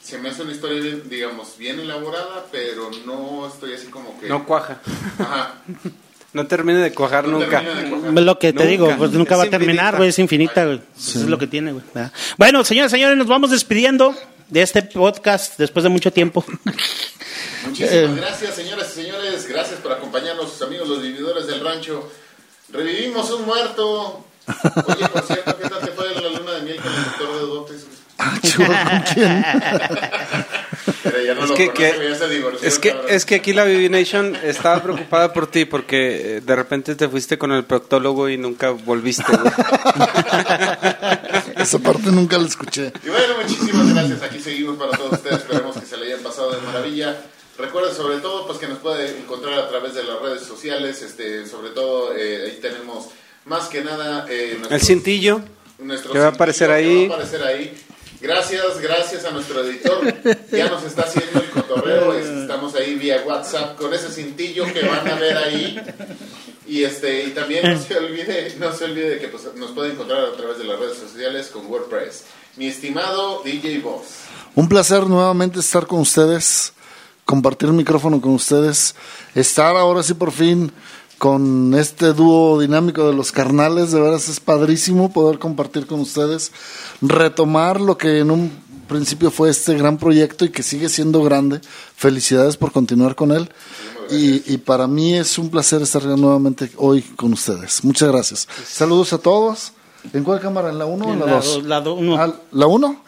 Se me hace una historia, digamos, bien elaborada, pero no estoy así como que... No cuaja. Ajá. No termine de cuajar No nunca. termina de cuajar. Lo que te Nunca. digo, pues nunca Es va a terminar, güey, es infinita, güey. Eso es lo que tiene, güey. Bueno, señores, señores, nos vamos despidiendo de este podcast después de mucho tiempo. Muchísimas Eh. gracias, señoras y señores. Gracias por acompañarnos, sus amigos los vividores del rancho. Revivimos un muerto. Oye, por cierto, ¿qué tal te fue la luna de miel con el doctor de dotes? Ah, chihuahua, ¿con quién? Pero ya no Es lo que, conoce, que- ya se divorció, es que es que aquí la BB Nation estaba preocupada por ti porque eh, de repente te fuiste con el proctólogo y nunca volviste. Esa parte nunca la escuché. Y bueno, muchísimas gracias. Aquí seguimos para todos ustedes. Esperemos que se le hayan pasado de maravilla. Recuerden sobre todo pues que nos puede encontrar a través de las redes sociales. Este, sobre todo eh, ahí tenemos más que nada eh, El cintillo. nuestro Que va a cintillo aparecer que ahí. va a aparecer ahí. Gracias, gracias a nuestro editor. Ya nos está haciendo el cotorreo. es- Estamos ahí vía WhatsApp con ese cintillo que van a ver ahí. Y este y también no se olvide, no se olvide de que pues, nos pueden encontrar a través de las redes sociales con WordPress. Mi estimado DJ Boss. Un placer nuevamente estar con ustedes, compartir el micrófono con ustedes, estar ahora sí por fin con este dúo dinámico de los carnales, de veras es padrísimo poder compartir con ustedes, retomar lo que en un principio fue este gran proyecto y que sigue siendo grande. Felicidades por continuar con él. Y, y para mí es un placer estar nuevamente hoy con ustedes. Muchas gracias. Saludos a todos. ¿En cuál cámara? ¿En la 1 o en la La 2? do- la do- uno. ¿La 1?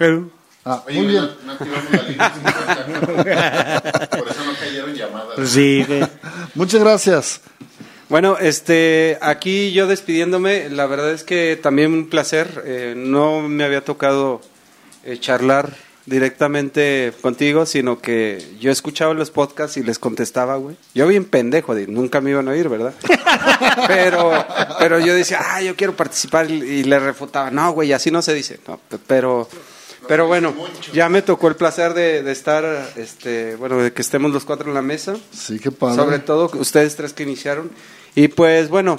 Ah, Oye, muy bien. No, no activamos la línea 50. Por eso no cayeron llamadas. Sí. Muchas gracias. Bueno, este, aquí yo despidiéndome, la verdad es que también un placer. eh, no me había tocado eh, charlar directamente contigo, sino que yo escuchaba los podcasts y les contestaba, güey. Yo bien pendejo, de, nunca me iban a oír, ¿verdad? pero, pero yo decía, ah, yo quiero participar y, y le refutaba, no, güey, así no se dice. No, pe- pero, pero bueno, ya me tocó el placer de, de estar, este, bueno, de que estemos los cuatro en la mesa. Sí, qué padre. Sobre todo ustedes tres que iniciaron. Y pues bueno,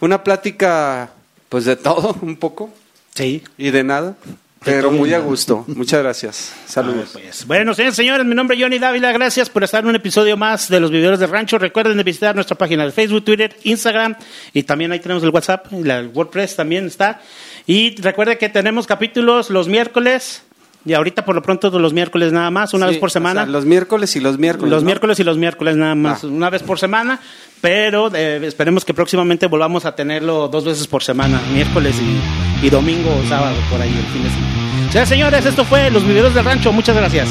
una plática pues de todo un poco Sí. y de nada, pero muy a gusto. Muchas gracias. Saludos. Pues, bueno, señores, señores, mi nombre es Johnny Dávila. Gracias por estar en un episodio más de los Vividores del Rancho. Recuerden de visitar nuestra página de Facebook, Twitter, Instagram y también ahí tenemos el WhatsApp, y la- el WordPress también está. Y recuerde que tenemos capítulos los miércoles y ahorita por lo pronto los miércoles nada más, una Sí, vez por o sea, semana. los miércoles y los miércoles. Los ¿no? miércoles y los miércoles nada más, Ah. una vez por semana, pero eh, esperemos que próximamente volvamos a tenerlo dos veces por semana, miércoles y, y domingo o sábado por ahí el fin de semana. Señores, señores, esto fue Los Viveros del Rancho, muchas gracias.